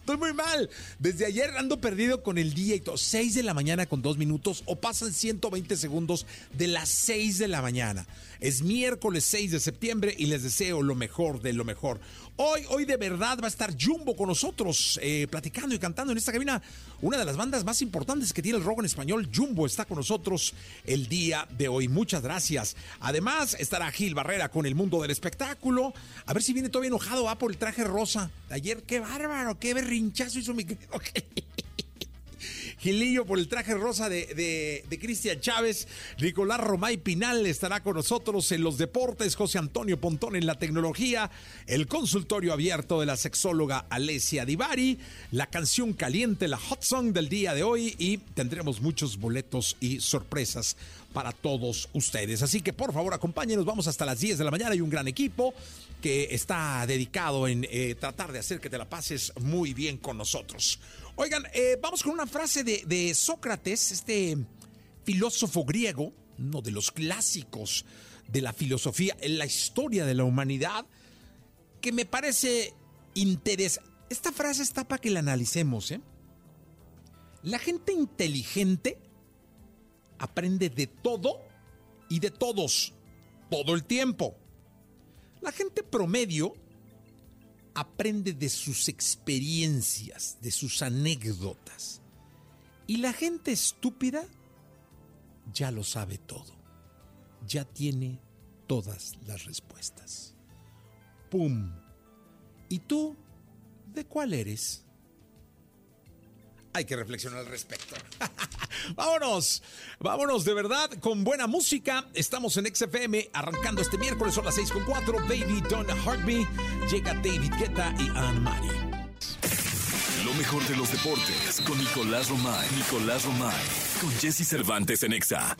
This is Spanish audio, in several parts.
Estoy muy mal. Desde ayer ando perdido con el día y todo. 6 de la mañana con dos minutos o pasan 120 segundos de las 6 de la mañana. Es miércoles 6 de septiembre y les deseo lo mejor de lo mejor. Hoy, hoy de verdad va a estar Jumbo con nosotros, eh, platicando y cantando en esta cabina. Una de las bandas más importantes que tiene el rock en español, Jumbo, está con nosotros el día de hoy. Muchas gracias. Además, estará Gil Barrera con el mundo del espectáculo. A ver si viene todavía enojado va por el traje rosa. De ayer, qué bárbaro, qué berrinchazo hizo mi Gilillo por el traje rosa de, Cristian Chávez. Nicolás Romay Pinal estará con nosotros en los deportes. José Antonio Pontón en la tecnología. El consultorio abierto de la sexóloga Alessia Divari. La canción caliente, la hot song del día de hoy. Y tendremos muchos boletos y sorpresas para todos ustedes. Así que por favor acompáñenos, vamos hasta las 10 de la mañana. Hay un gran equipo que está dedicado en eh, tratar de hacer que te la pases muy bien con nosotros. Oigan, eh, vamos con una frase de, Sócrates, este filósofo griego, uno de los clásicos de la filosofía en la historia de la humanidad, que me parece interesante. Esta frase está para que la analicemos. ¿eh? La gente inteligente aprende de todo y de todos, todo el tiempo. La gente promedio aprende de sus experiencias, de sus anécdotas. Y la gente estúpida ya lo sabe todo, ya tiene todas las respuestas. ¡Pum! ¿Y tú de cuál eres? Hay que reflexionar al respecto. vámonos, vámonos de verdad con buena música. Estamos en XFM arrancando este miércoles, son las 6 con 4. Baby Don't Hurt Me. Llega David Guetta y Anne Marie. Lo mejor de los deportes con Nicolás Romay. Nicolás Romay. Con Jesse Cervantes en Exa.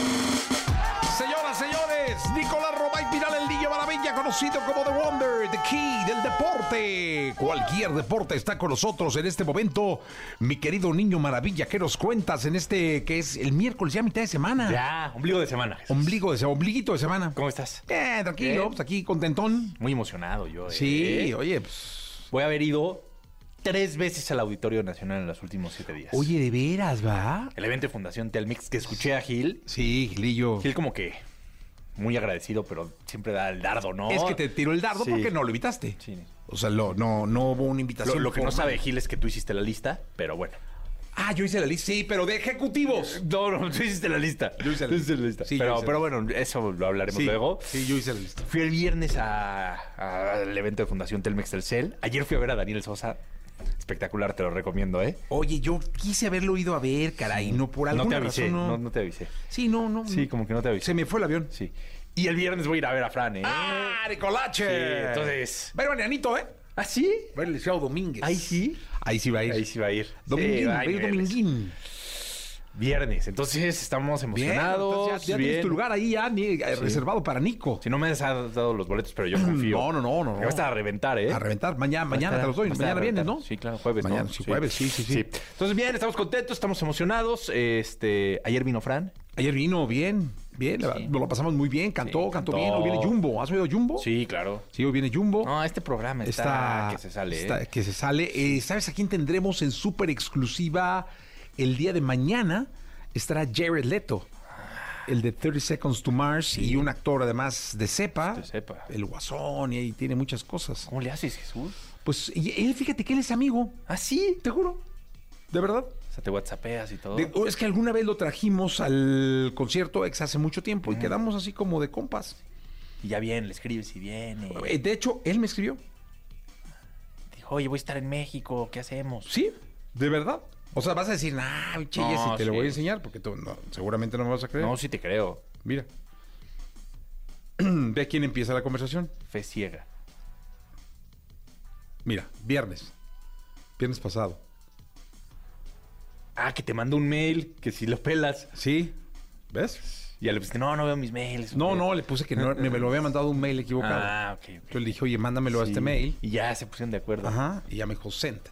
Señoras, señores, Nicolás Romay Piral, el niño maravilla, conocido como The Wonder, The Key del deporte. Cualquier deporte está con nosotros en este momento. Mi querido niño maravilla, ¿qué nos cuentas en este que es el miércoles, ya mitad de semana? Ya, ombligo de semana. Ombligo de semana, ombliguito de semana. ¿Cómo estás? Bien, tranquilo, pues aquí contentón. Muy emocionado yo. ¿eh? Sí, oye, pues. Voy a haber ido tres veces al Auditorio Nacional en los últimos siete días. Oye, de veras, ¿va? El evento de Fundación Telmix que escuché a Gil. Sí, Gilillo. Gil como que muy agradecido, pero siempre da el dardo, ¿no? Es que te tiró el dardo Sí. porque no lo invitaste. Sí. O sea, lo- no, no hubo una invitación. lo que no sabe Gil es que tú hiciste la lista, pero bueno. Ah, yo hice la lista. Sí, pero de ejecutivos. No, no, tú hiciste la lista. Yo hice la Tú hiciste lista. Sí, pero, hice pero la bueno, eso lo hablaremos Sí, luego. Sí, yo hice la lista. Fui el viernes a- al evento de Fundación Telmex Telcel. Ayer fui a ver a Daniel Sosa. Espectacular, te lo recomiendo, ¿eh? Oye, yo quise haberlo ido a ver, caray, no por no alguna te avisé, razón. no, No, no te avisé. Sí, no, no. Sí, como que no te avisé. Se me fue el avión. Sí. Y el viernes voy a ir a ver a Fran, ¿eh? ¡Ah, Nicolache! Sí, entonces- Va a ir Marianito, ¿eh? ¿Ah, sí? Va a ir el Domínguez. Ahí sí. Ahí sí va a ir. Ahí sí va a ir. Dominguín, Sí, va a ir. Dominguín. Viernes. Entonces estamos emocionados. ya, ya bien. tienes tu lugar ahí ya ni- eh, reservado para Nico. Si no me has dado los boletos, pero yo confío. No, no, no, no, Me no. Va a reventar, ¿eh? A reventar. Mañana, mañana te los doy. Mañana vienes. ¿no? Sí, claro, jueves, Mañana, ¿no? sí, jueves, sí, sí, sí. Entonces, bien, estamos contentos, estamos emocionados. Este, ayer vino Fran. Ayer vino bien, bien. Sí. Lo pasamos muy bien. Cantó, Sí, cantó cantó. bien. Hoy viene Jumbo. ¿Has oído Jumbo? Sí, claro. Sí, hoy viene Jumbo. No, este programa está, está, que se sale. ¿eh? que se sale. Eh, ¿Sabes a quién tendremos en súper exclusiva el día de mañana? Estará Jared Leto. el de 30 Seconds to Mars y un actor además de cepa, De cepa. el guasón y ahí tiene muchas cosas. ¿Cómo le haces, Jesús? Pues y él, fíjate que él es amigo, ¿Ah, sí? te juro, de verdad. O sea, te whatsappeas y todo. De- es que alguna vez lo trajimos al concierto ex hace mucho tiempo y quedamos así como de compas. Y ya viene, le escribes y viene. Eh, De hecho, él me escribió. Dijo, oye, voy a estar en México, ¿qué hacemos? Sí, de verdad. O sea, vas a decir, nah, che, No, te lo voy a enseñar porque tú no- seguramente no me vas a creer. No, sí te creo. Mira. Ve a quién empieza la conversación. Fe ciega. Mira, viernes. Viernes pasado. Ah, que te mando un mail, que si lo pelas. ¿Sí? ¿Ves? Y ya le pusiste, no, no veo mis mails. No, no, le puse que no- me lo había mandado un mail equivocado. Ah, ok. Entonces le dije, oye, mándamelo a Sí. este mail. Y ya se pusieron de acuerdo. Ajá. Y ya me dijo, sent.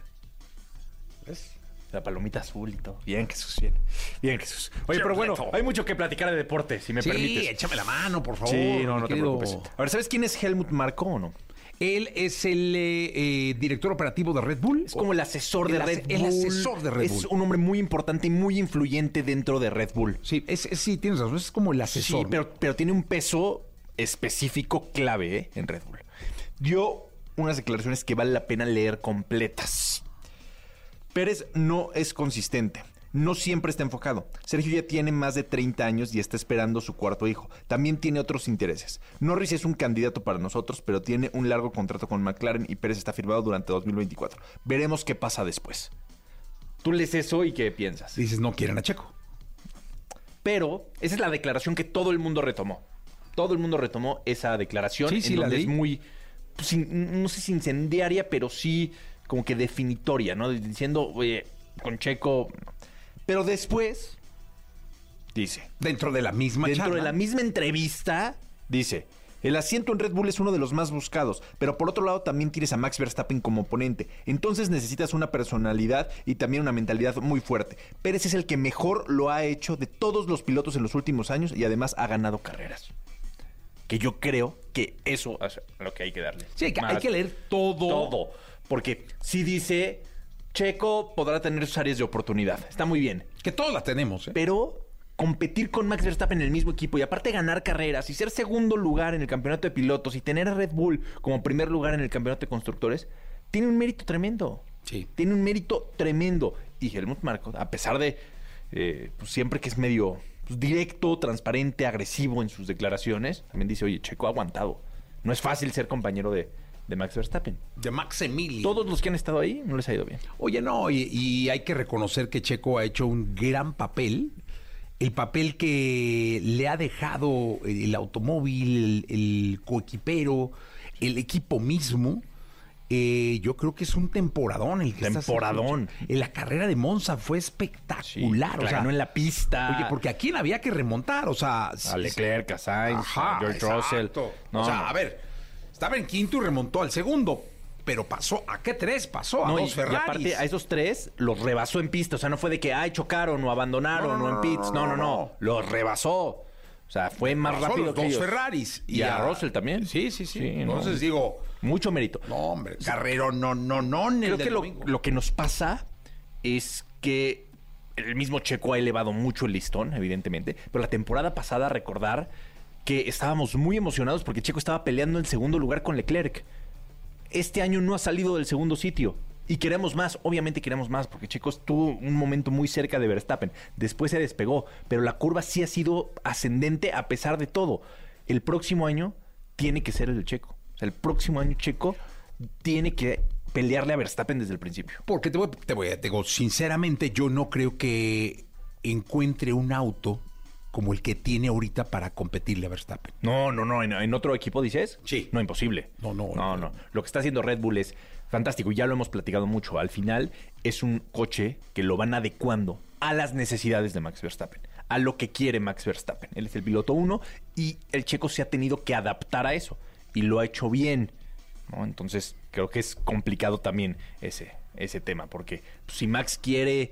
¿Ves? La palomita azul y todo. Bien, Jesús, bien. Bien, Jesús. Oye, pero bueno, hay mucho que platicar de deporte, si me sí, permites. échame la mano, por favor. Sí, no, no te querido. preocupes. A ver, ¿sabes quién es Helmut Marko o no? Él es el eh, eh, director operativo de Red Bull. Es como el asesor de El Red Bull. el asesor de Red Es Bull. un hombre muy importante y muy influyente dentro de Red Bull. Sí, es, es- sí, tienes razón. Es como el asesor. Sí, pero, pero tiene un peso específico clave ¿eh? en Red Bull. Dio unas declaraciones que vale la pena leer completas. Pérez no es consistente. No siempre está enfocado. Sergio ya tiene más de 30 años y está esperando su cuarto hijo. También tiene otros intereses. Norris es un candidato para nosotros, pero tiene un largo contrato con McLaren y Pérez está firmado durante 2024. Veremos qué pasa después. Tú lees eso y qué piensas. Dices, no quieren a Checo. Pero esa es la declaración que todo el mundo retomó. Todo el mundo retomó esa declaración. Sí, sí, en la donde es muy, pues, no sé si incendiaria, pero sí como que definitoria, ¿no? Diciendo, oye, con Checo. Pero después, dice, Dentro de la misma dentro charla. de la misma entrevista, dice. El asiento en Red Bull es uno de los más buscados, pero por otro lado también tienes a Max Verstappen como oponente. Entonces necesitas una personalidad y también una mentalidad muy fuerte. Pérez es el que mejor lo ha hecho de todos los pilotos en los últimos años y además ha ganado carreras. Que yo creo que eso es lo que hay que darle. Sí, hay que, hay que leer todo. todo. Porque si dice, Checo podrá tener sus áreas de oportunidad. Está muy bien. Que todos la tenemos, ¿eh? Pero competir con Max Verstappen en el mismo equipo y aparte ganar carreras y ser segundo lugar en el campeonato de pilotos y tener a Red Bull como primer lugar en el campeonato de constructores, tiene un mérito tremendo. Sí. Tiene un mérito tremendo. Y Helmut Marko, a pesar de eh, pues, siempre que es medio pues, directo, transparente, agresivo en sus declaraciones, también dice, oye, Checo ha aguantado. No es fácil ser compañero de, de Max Verstappen. De Max Emilio. Todos los que han estado ahí no les ha ido bien. Oye, no, y, y hay que reconocer que Checo ha hecho un gran papel. El papel que le ha dejado el automóvil, el, el coequipero, el equipo mismo. eh, yo creo que es un temporadón el que Temporadón. En la carrera de Monza fue espectacular. la o sea, ganó en la pista. Oye, porque a quién había que remontar, o sea, A Leclerc, a Sainz, Ajá, a George exacto. Russell. No, o sea, no. a ver, estaba en quinto y remontó al segundo, pero pasó, ¿a qué tres? Pasó a No, y, dos y Ferraris. aparte, a esos tres los rebasó en pista. O sea, no fue de que, ay, chocaron o abandonaron No, no, o en pits. No, no, no. Los rebasó. O sea, fue más Pasó rápido los que dos ellos. Ferraris. Y, a, Russell también. Sí, sí, sí. Entonces digo, Mucho mérito. no, hombre, carrero, no, no, no, Creo que lo que nos pasa es que el mismo Checo ha elevado mucho el listón, evidentemente. Pero la temporada pasada, recordar que estábamos muy emocionados porque Checo estaba peleando en segundo lugar con Leclerc. Este año no ha salido del segundo sitio. Y queremos más, obviamente queremos más, porque Checo tuvo un momento muy cerca de Verstappen. Después se despegó, pero la curva sí ha sido ascendente a pesar de todo. El próximo año tiene que ser el de Checo. El próximo año Checo tiene que pelearle a Verstappen desde el principio. Porque te voy, te voy a digo, sinceramente, yo no creo que encuentre un auto como el que tiene ahorita para competirle a Verstappen. No, no, no. ¿En, en otro equipo dices? Sí. No, imposible. No, no, No, no. no. Lo que está haciendo Red Bull es fantástico. y Ya lo hemos platicado mucho. Al final es un coche que lo van adecuando a las necesidades de Max Verstappen. A lo que quiere Max Verstappen. Él es el piloto uno y el checo se ha tenido que adaptar a eso. Y lo ha hecho bien. ¿no? Entonces creo que es complicado también ese, ese tema. Porque pues, si Max quiere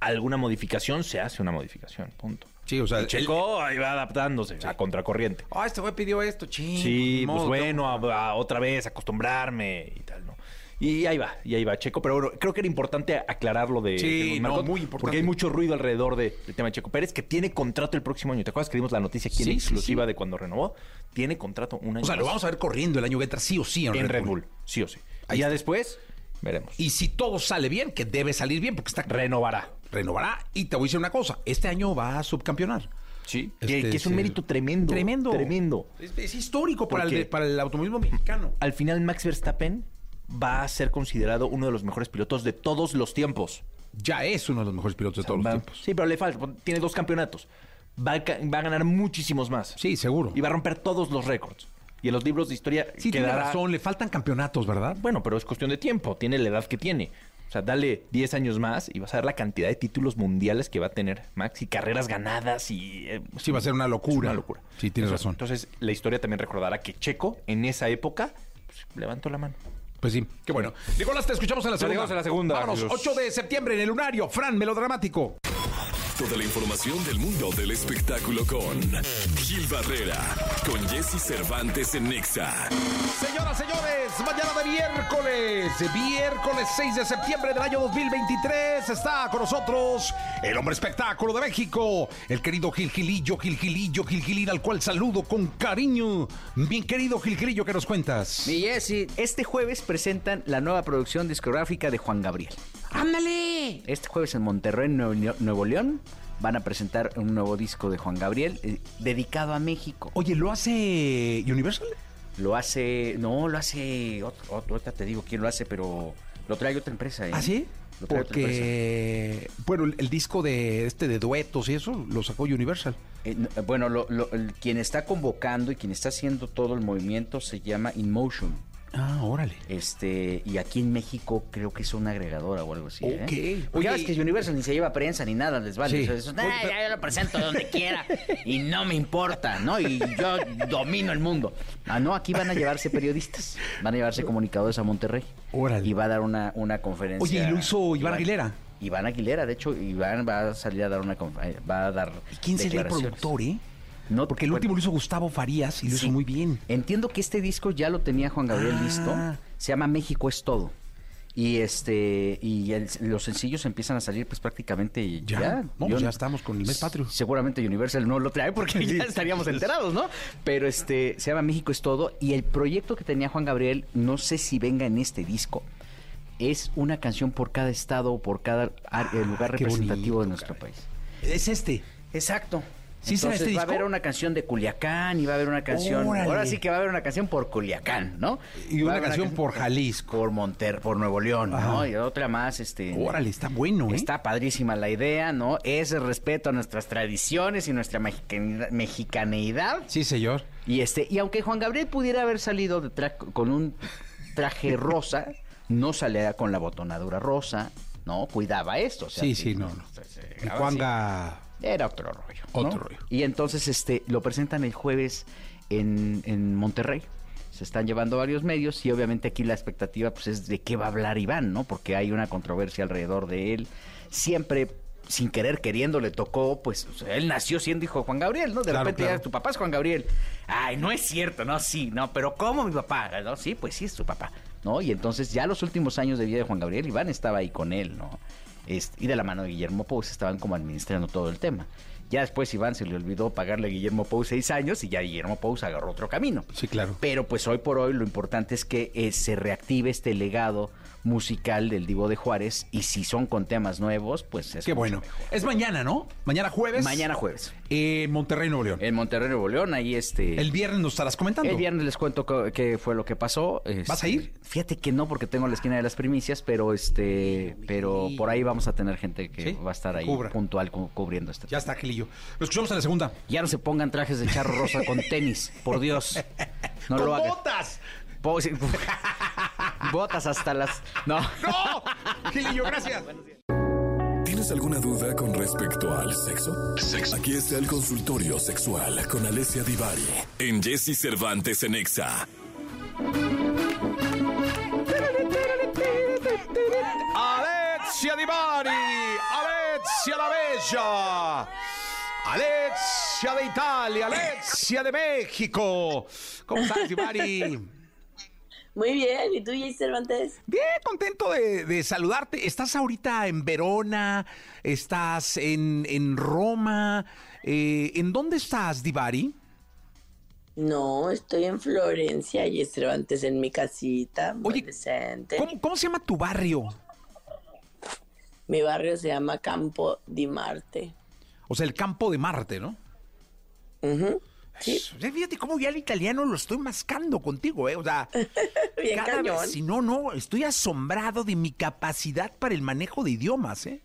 alguna modificación, se hace una modificación. Punto. Sí, o sea, El Checo ahí va adaptándose a contracorriente. Ah, este güey pidió esto, ching. Sí, pues modo, bueno, a- a otra vez acostumbrarme y tal, ¿no? Y ahí va, y ahí va Checo. Pero bueno, creo que era importante aclararlo de, Sí, de los no, Marcos, muy importante. Porque hay mucho ruido alrededor de- del tema de Checo Pérez, que tiene contrato el próximo año. ¿Te acuerdas que dimos la noticia aquí Sí, en sí, exclusiva de cuando renovó? Tiene contrato un año O sea, lo vamos a ver corriendo el año que entra, sí o sí en, en Red Bull. Sí o sí. Ahí y ya después, veremos. Y si todo sale bien, que debe salir bien, porque está Renovará. Renovará. Y te voy a decir una cosa, este año va a subcampeonar. Sí. Este que, que es un mérito tremendo. Tremendo. Tremendo. Es, es histórico para el, para el automovilismo mexicano. Al final, Max Verstappen va a ser considerado uno de los mejores pilotos de todos los tiempos. Ya es uno de los mejores pilotos de todos los tiempos. Sí, pero le falta. Tiene dos campeonatos. Va a, ca- va a ganar muchísimos más. Sí, seguro. Y va a romper todos los récords. Y en los libros de historia Sí, tiene quedará... razón, le faltan campeonatos, ¿verdad? Bueno, pero es cuestión de tiempo. Tiene la edad que tiene. O sea, dale 10 años más y vas a ver la cantidad de títulos mundiales que va a tener Max y carreras ganadas y... eh, Sí, va a ser una locura. una locura. Sí, tienes Entonces- razón. Entonces, la historia también recordará que Checo, en esa época, pues, levantó la mano. Pues sí, qué bueno. Nicolás, te escuchamos en la segunda. llegamos a la segunda, Vámonos, Jesús. 8 de septiembre en el Lunario. Fran, melodramático. Toda la información del mundo del espectáculo con Gil Barrera, con Jesse Cervantes en Nexa. Señoras, señores, mañana de miércoles, miércoles 6 de septiembre del año 2023, está con nosotros el hombre espectáculo de México, el querido Gil Gilillo, Gil Gilillo, Gil Gilín, al cual saludo con cariño. Bien querido Gil Gilillo, ¿qué nos cuentas? Mi Jessy, este jueves presentan la nueva producción discográfica de Juan Gabriel. ¡Ándale! Este jueves en Monterrey, Nuevo León, van a presentar un nuevo disco de Juan Gabriel eh, dedicado a México. Oye, ¿lo hace Universal? Lo hace, no, lo hace, otro, otro, ahorita te digo quién lo hace, pero lo trae otra empresa. ¿eh? ¿Ah, sí? Lo trae otra empresa. Porque, bueno, el, el disco de este de duetos y eso lo sacó Universal. Eh, no, eh, bueno, lo- lo- el- quien está convocando y quien está haciendo todo el movimiento se llama InMotion. Ah, órale. Este, y aquí en México creo que es una agregadora o algo así. ¿eh? Ok. Ya Oye, ves que Universal ni se lleva prensa ni nada, les vale. Sí. O sea, eso, Oye, "Ay, pero- ya yo lo presento donde quiera y no me importa, ¿no? Y yo domino el mundo. Ah, no, aquí van a llevarse periodistas, van a llevarse comunicadores a Monterrey. Órale. Y va a dar una, una conferencia. Oye, ¿y lo hizo Iván Aguilera? Iván Aguilera, de hecho, Iván va a salir a dar una conferencia, va a dar ¿Y quién sería el productor, eh? No, Porque el último lo hizo Gustavo Farías y lo Sí. hizo muy bien. Entiendo que este disco ya lo tenía Juan Gabriel Ah. listo. Se llama México es todo. Y este y el- los sencillos empiezan a salir pues prácticamente Ya, ya. no, Yo- ya estamos con el mes patrio. Seguramente Universal no lo trae porque ya estaríamos enterados, ¿no? Pero este se llama México es todo y el proyecto que tenía Juan Gabriel, no sé si venga en este disco. Es una canción por cada estado o por cada ar- lugar Ah, representativo bonito, de nuestro caray. país. Es este. Exacto. ¿Sí será Entonces este va a haber una canción de Culiacán y va a haber una canción. Órale. Ahora sí que va a haber una canción por Culiacán, ¿no? Y una canción por Jalisco. Por Monter, por Nuevo León, Ajá. ¿no? Y otra más, este. Órale, está bueno, ¿eh? Está padrísima la idea, ¿no? Ese respeto a nuestras tradiciones y nuestra mexicaneidad. Sí, señor. Y este, y aunque Juan Gabriel pudiera haber salido de tra- con un traje rosa, no salía con la botonadura rosa, ¿no? Cuidaba esto. o sea, Sí, sí, no, no. El Juanga... era otro rollo. Otro rollo. Y entonces este lo presentan el jueves en, en Monterrey. Se están llevando varios medios y obviamente aquí la expectativa pues es de qué va a hablar Iván, ¿no? Porque hay una controversia alrededor de él. Siempre sin querer queriendo le tocó, pues o sea, él nació siendo hijo de Juan Gabriel, ¿no? De Claro, repente claro. ya tu papá es Juan Gabriel. Ay, no es cierto, no, sí, no, pero ¿cómo mi papá? ¿No? Sí, pues sí es tu papá, ¿no? Y entonces ya los últimos años de vida de Juan Gabriel, Iván estaba ahí con él, ¿no? Y de la mano de Guillermo Pous estaban como administrando todo el tema. Ya después Iván se le olvidó pagarle a Guillermo Pous seis años y ya Guillermo Pous agarró otro camino. Sí, claro. Pero pues hoy por hoy lo importante es que eh, se reactive este legado musical del Divo de Juárez y si son con temas nuevos, pues es Qué bueno. mejor. Es mañana, ¿no? Mañana jueves. Mañana jueves. En Monterrey, Nuevo León. En Monterrey, Nuevo León, ahí este... El viernes nos estarás comentando. El viernes les cuento qué fue lo que pasó. este, ¿Vas a ir? Fíjate que no, porque tengo la esquina de las primicias, pero este, pero por ahí vamos a tener gente que Sí, va a estar ahí cubra. puntual cu- cubriendo este. Ya está, Gilillo. Lo escuchamos en la segunda. Ya no se pongan trajes de charro rosa con tenis, por Dios. No ¡Con lo hagan. botas! Botas hasta las. No. ¡No! Gilillo, gracias. ¿Tienes alguna duda con respecto al sexo? Aquí está el consultorio sexual con Alessia Divari en Jesse Cervantes en Exa. Alexia Divari, Alexia la Bella, Alexia de Italia, Alexia de México. ¿Cómo estás, Divari? Muy bien, ¿y tú, Jay Cervantes? Bien, contento de, saludarte. ¿Estás ahorita en Verona? ¿Estás en, en Roma? Eh, ¿En dónde estás, Divari? No, estoy en Florencia y Cervantes en mi casita. Muy Oye, ¿cómo, se llama tu barrio? Mi barrio se llama Campo di Marte. O sea, el Campo de Marte, ¿no? Sí. Fíjate cómo ya el italiano lo estoy mascando contigo, ¿eh? O sea, Bien cañón. si no, no, estoy asombrado de mi capacidad para el manejo de idiomas, ¿eh?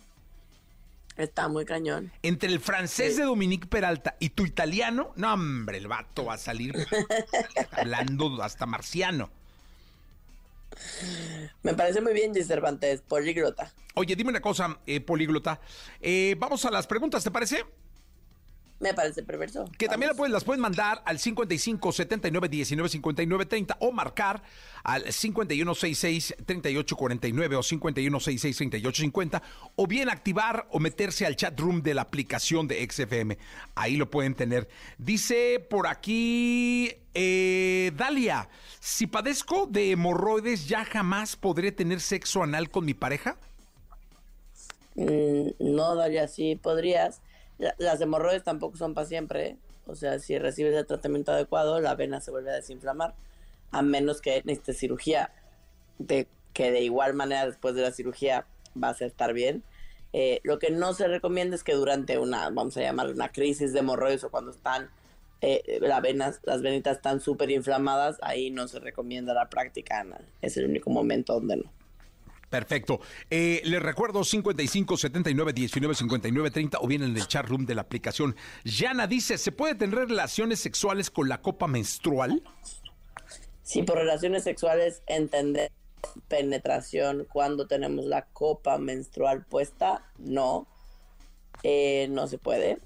Está muy cañón. Entre el francés de Dominique Peralta y tu italiano, no, hombre, el vato va a salir hablando hasta marciano. Me parece muy bien, G. Cervantes, políglota. Oye, dime una cosa, eh, políglota. Eh, vamos a las preguntas, ¿te parece? Me parece perverso. Que también las puedes mandar al 55 79 19 59 30 o marcar al 51 66 38 49 o 51 66 38 50 o bien activar o meterse al chat room de la aplicación de XFM. Ahí lo pueden tener. Dice por aquí eh, Dalia, si padezco de hemorroides, ¿ya jamás podré tener sexo anal con mi pareja? Mm, no, Dalia, sí podrías las hemorroides tampoco son para siempre. ¿eh? O sea, si recibes el tratamiento adecuado, la vena se vuelve a desinflamar. A menos que necesites cirugía, de, que de igual manera después de la cirugía vas a estar bien. Eh, lo que no se recomienda es que durante una, vamos a llamar una crisis de hemorroides o cuando están eh, las venas, las venitas están súper inflamadas, ahí no se recomienda la práctica anal. Es el único momento donde no. Perfecto. Eh, les recuerdo 55 79 19 59 30 o bien en el chat room de la aplicación. Yana dice, ¿se puede tener relaciones sexuales con la copa menstrual? Sí, por relaciones sexuales entender penetración cuando tenemos la copa menstrual puesta, no, eh, no se puede,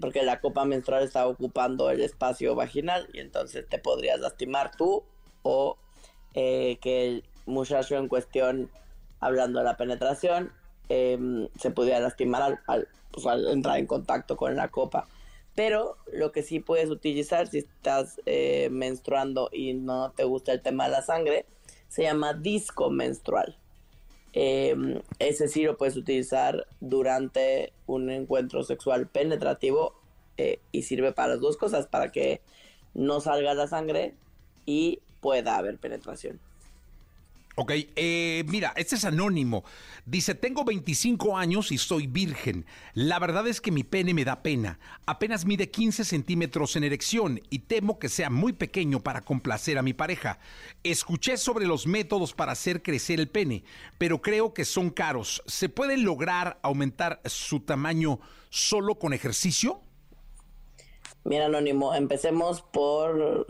porque la copa menstrual está ocupando el espacio vaginal y entonces te podrías lastimar tú o eh, que el muchacho en cuestión, hablando de la penetración, em, se pudiera lastimar pues, al, entrar en contacto con la copa. Pero lo que sí puedes utilizar si estás eh, menstruando y no te gusta el tema de la sangre, se llama disco menstrual. Em, ese sí lo puedes utilizar durante un encuentro sexual penetrativo eh, y sirve para las dos cosas, para que no salga la sangre y pueda haber penetración. Ok, eh, mira, este es anónimo. Dice, tengo 25 años y soy virgen. La verdad es que mi pene me da pena. Apenas mide 15 centímetros en erección y temo que sea muy pequeño para complacer a mi pareja. Escuché sobre los métodos para hacer crecer el pene, pero creo que son caros. ¿Se puede lograr aumentar su tamaño solo con ejercicio? Mira, anónimo, empecemos por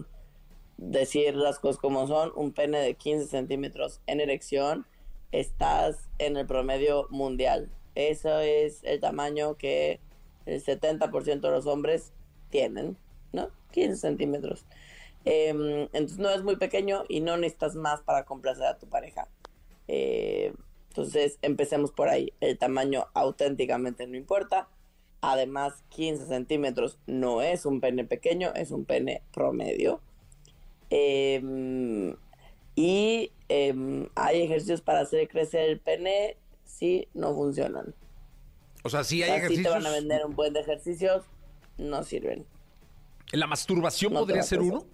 decir las cosas como son, un pene de 15 centímetros en erección, estás en el promedio mundial. Eso es el tamaño que el 70% de los hombres tienen, ¿no? 15 centímetros. Em, entonces no es muy pequeño y no necesitas más para complacer a tu pareja. Eh, entonces empecemos por ahí. El tamaño auténticamente no importa. Además, 15 centímetros no es un pene pequeño, es un pene promedio. Em, y em, hay ejercicios para hacer crecer el pene, sí, no funcionan. O sea, sí hay ejercicios. Si te van a vender un buen de ejercicios, no sirven. ¿La masturbación podría ser uno?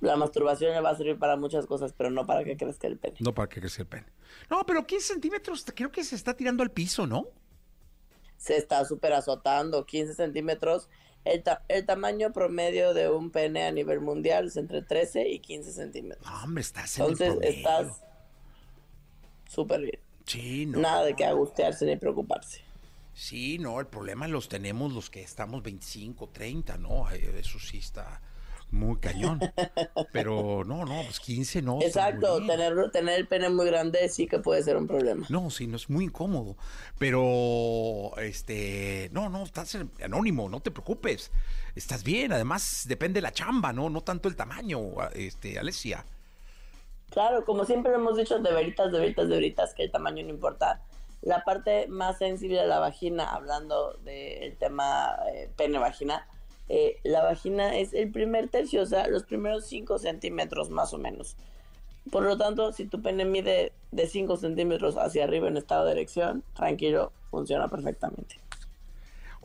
La masturbación le va a servir para muchas cosas, pero no para que crezca el pene. No para que crezca el pene. No, pero 15 centímetros creo que se está tirando al piso, ¿no? Se está súper azotando. 15 centímetros el, tamaño promedio de un pene a nivel mundial es entre 13 y 15 centímetros. No, hombre, estás en Entonces estás súper bien. Sí, no. Nada de que angustiarse ni preocuparse. Sí, no, el problema los tenemos los que estamos 25, 30, ¿no? Eso sí está muy cañón. Pero no, no, pues 15 no. Exacto, tener, tener el pene muy grande sí que puede ser un problema. No, sí, no es muy incómodo. Pero, este, no, no, estás anónimo, no te preocupes. Estás bien, además depende de la chamba, ¿no? No tanto el tamaño, este, Alessia. Claro, como siempre hemos dicho, de veritas, de veritas, de veritas, que el tamaño no importa. La parte más sensible de la vagina, hablando del tema eh, pene-vagina, eh, la vagina es el primer tercio, o sea, los primeros 5 centímetros más o menos. Por lo tanto, si tu pene mide de 5 centímetros hacia arriba en estado de erección, tranquilo, funciona perfectamente.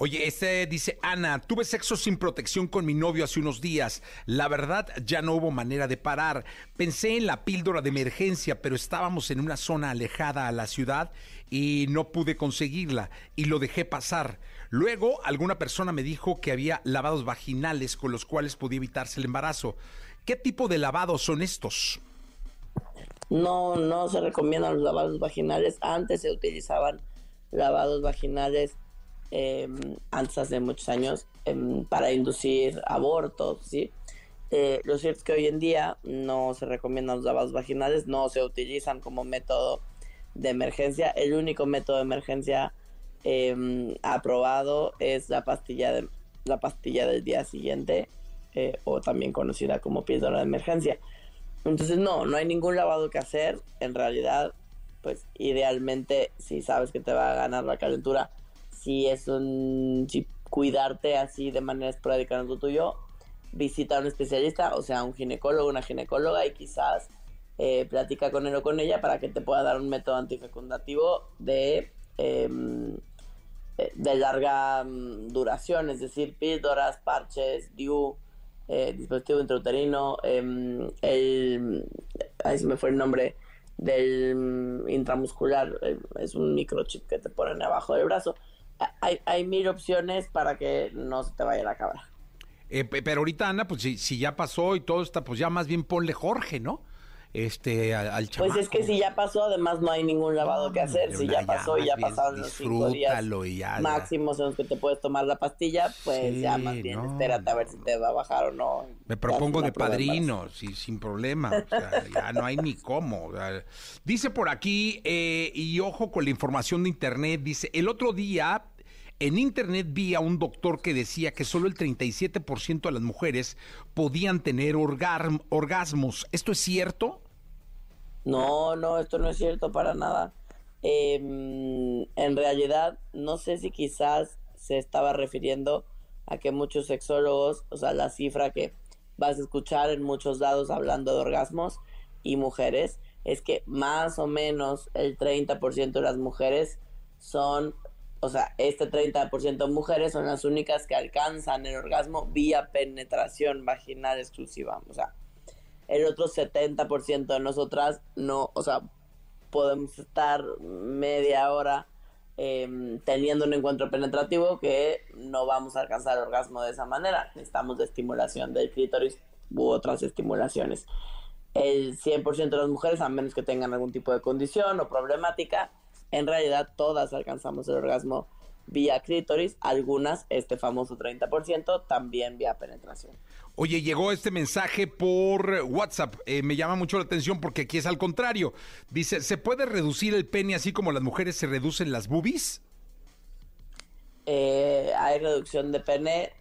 Oye, este dice Ana, tuve sexo sin protección con mi novio hace unos días. La verdad, ya no hubo manera de parar. Pensé en la píldora de emergencia, pero estábamos en una zona alejada a la ciudad y no pude conseguirla y lo dejé pasar. Luego, alguna persona me dijo que había lavados vaginales con los cuales podía evitarse el embarazo. ¿Qué tipo de lavados son estos? No, no se recomiendan los lavados vaginales. Antes se utilizaban lavados vaginales eh, antes hace muchos años em, para inducir abortos, ¿sí? Eh, lo cierto es que hoy en día no se recomiendan los lavados vaginales, no se utilizan como método de emergencia. El único método de emergencia em, aprobado es la pastilla de la pastilla del día siguiente eh, o también conocida como píldora de emergencia. Entonces no, no hay ningún lavado que hacer. En realidad, pues idealmente si sabes que te va a ganar la calentura, si es un si cuidarte así de manera esporádica en lo tuyo, visita a un especialista, o sea, un ginecólogo, una ginecóloga y quizás eh, platica con él o con ella para que te pueda dar un método antifecundativo de, eh, de larga mm, duración, es decir, píldoras, parches, DIU, eh, dispositivo intrauterino, em, el, ahí se me fue el nombre del mm, intramuscular, es un microchip que te ponen abajo del brazo hay, mil opciones para que no se te vaya la cabra. Eh, pero ahorita, Ana, pues si, ya pasó y todo está, pues ya más bien ponle Jorge, ¿no? Este, al, Pues es que si ya pasó, además no hay ningún lavado que hacer. Si ya, pasó y ya pasaron los cinco días máximos en los que te puedes tomar la pastilla, pues ya más bien espérate a ver si te va a bajar o no. Me propongo de padrino, sí, sin problema. O sea, ya no hay ni cómo. dice por aquí, eh, y ojo con la información de internet, dice, el otro día en internet vi a un doctor que decía que solo el 37% de las mujeres podían tener orgasmos. ¿Esto es cierto? No, no, esto no es cierto para nada. Em, en realidad, no sé si quizás se estaba refiriendo a que muchos sexólogos, o sea, la cifra que vas a escuchar en muchos lados hablando de orgasmos y mujeres, es que más o menos el 30% de las mujeres son o sea, este 30% de mujeres son las únicas que alcanzan el orgasmo vía penetración vaginal exclusiva. O sea, el otro 70% de nosotras no, o sea, podemos estar media hora em, teniendo un encuentro penetrativo que no vamos a alcanzar el orgasmo de esa manera. Necesitamos de estimulación del clítoris u otras estimulaciones. El 100% de las mujeres, a menos que tengan algún tipo de condición o problemática, en realidad todas alcanzamos el orgasmo vía clítoris, algunas, este famoso 30%, también vía penetración. Oye, llegó este mensaje por WhatsApp. Eh, me llama mucho la atención porque aquí es al contrario. Dice, ¿se puede reducir el pene así como las mujeres se reducen las boobies? Eh, hay reducción de pene.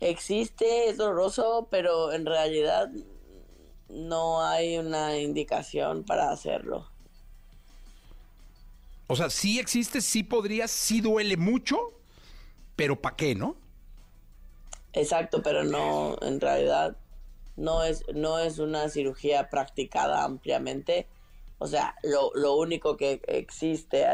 Existe, es doloroso, pero en realidad no hay una indicación para hacerlo. O sea, sí existe, sí podría, sí duele mucho, pero ¿para qué, no? Exacto, pero no, en realidad no es, no es una cirugía practicada ampliamente. O sea, lo, lo único que existe,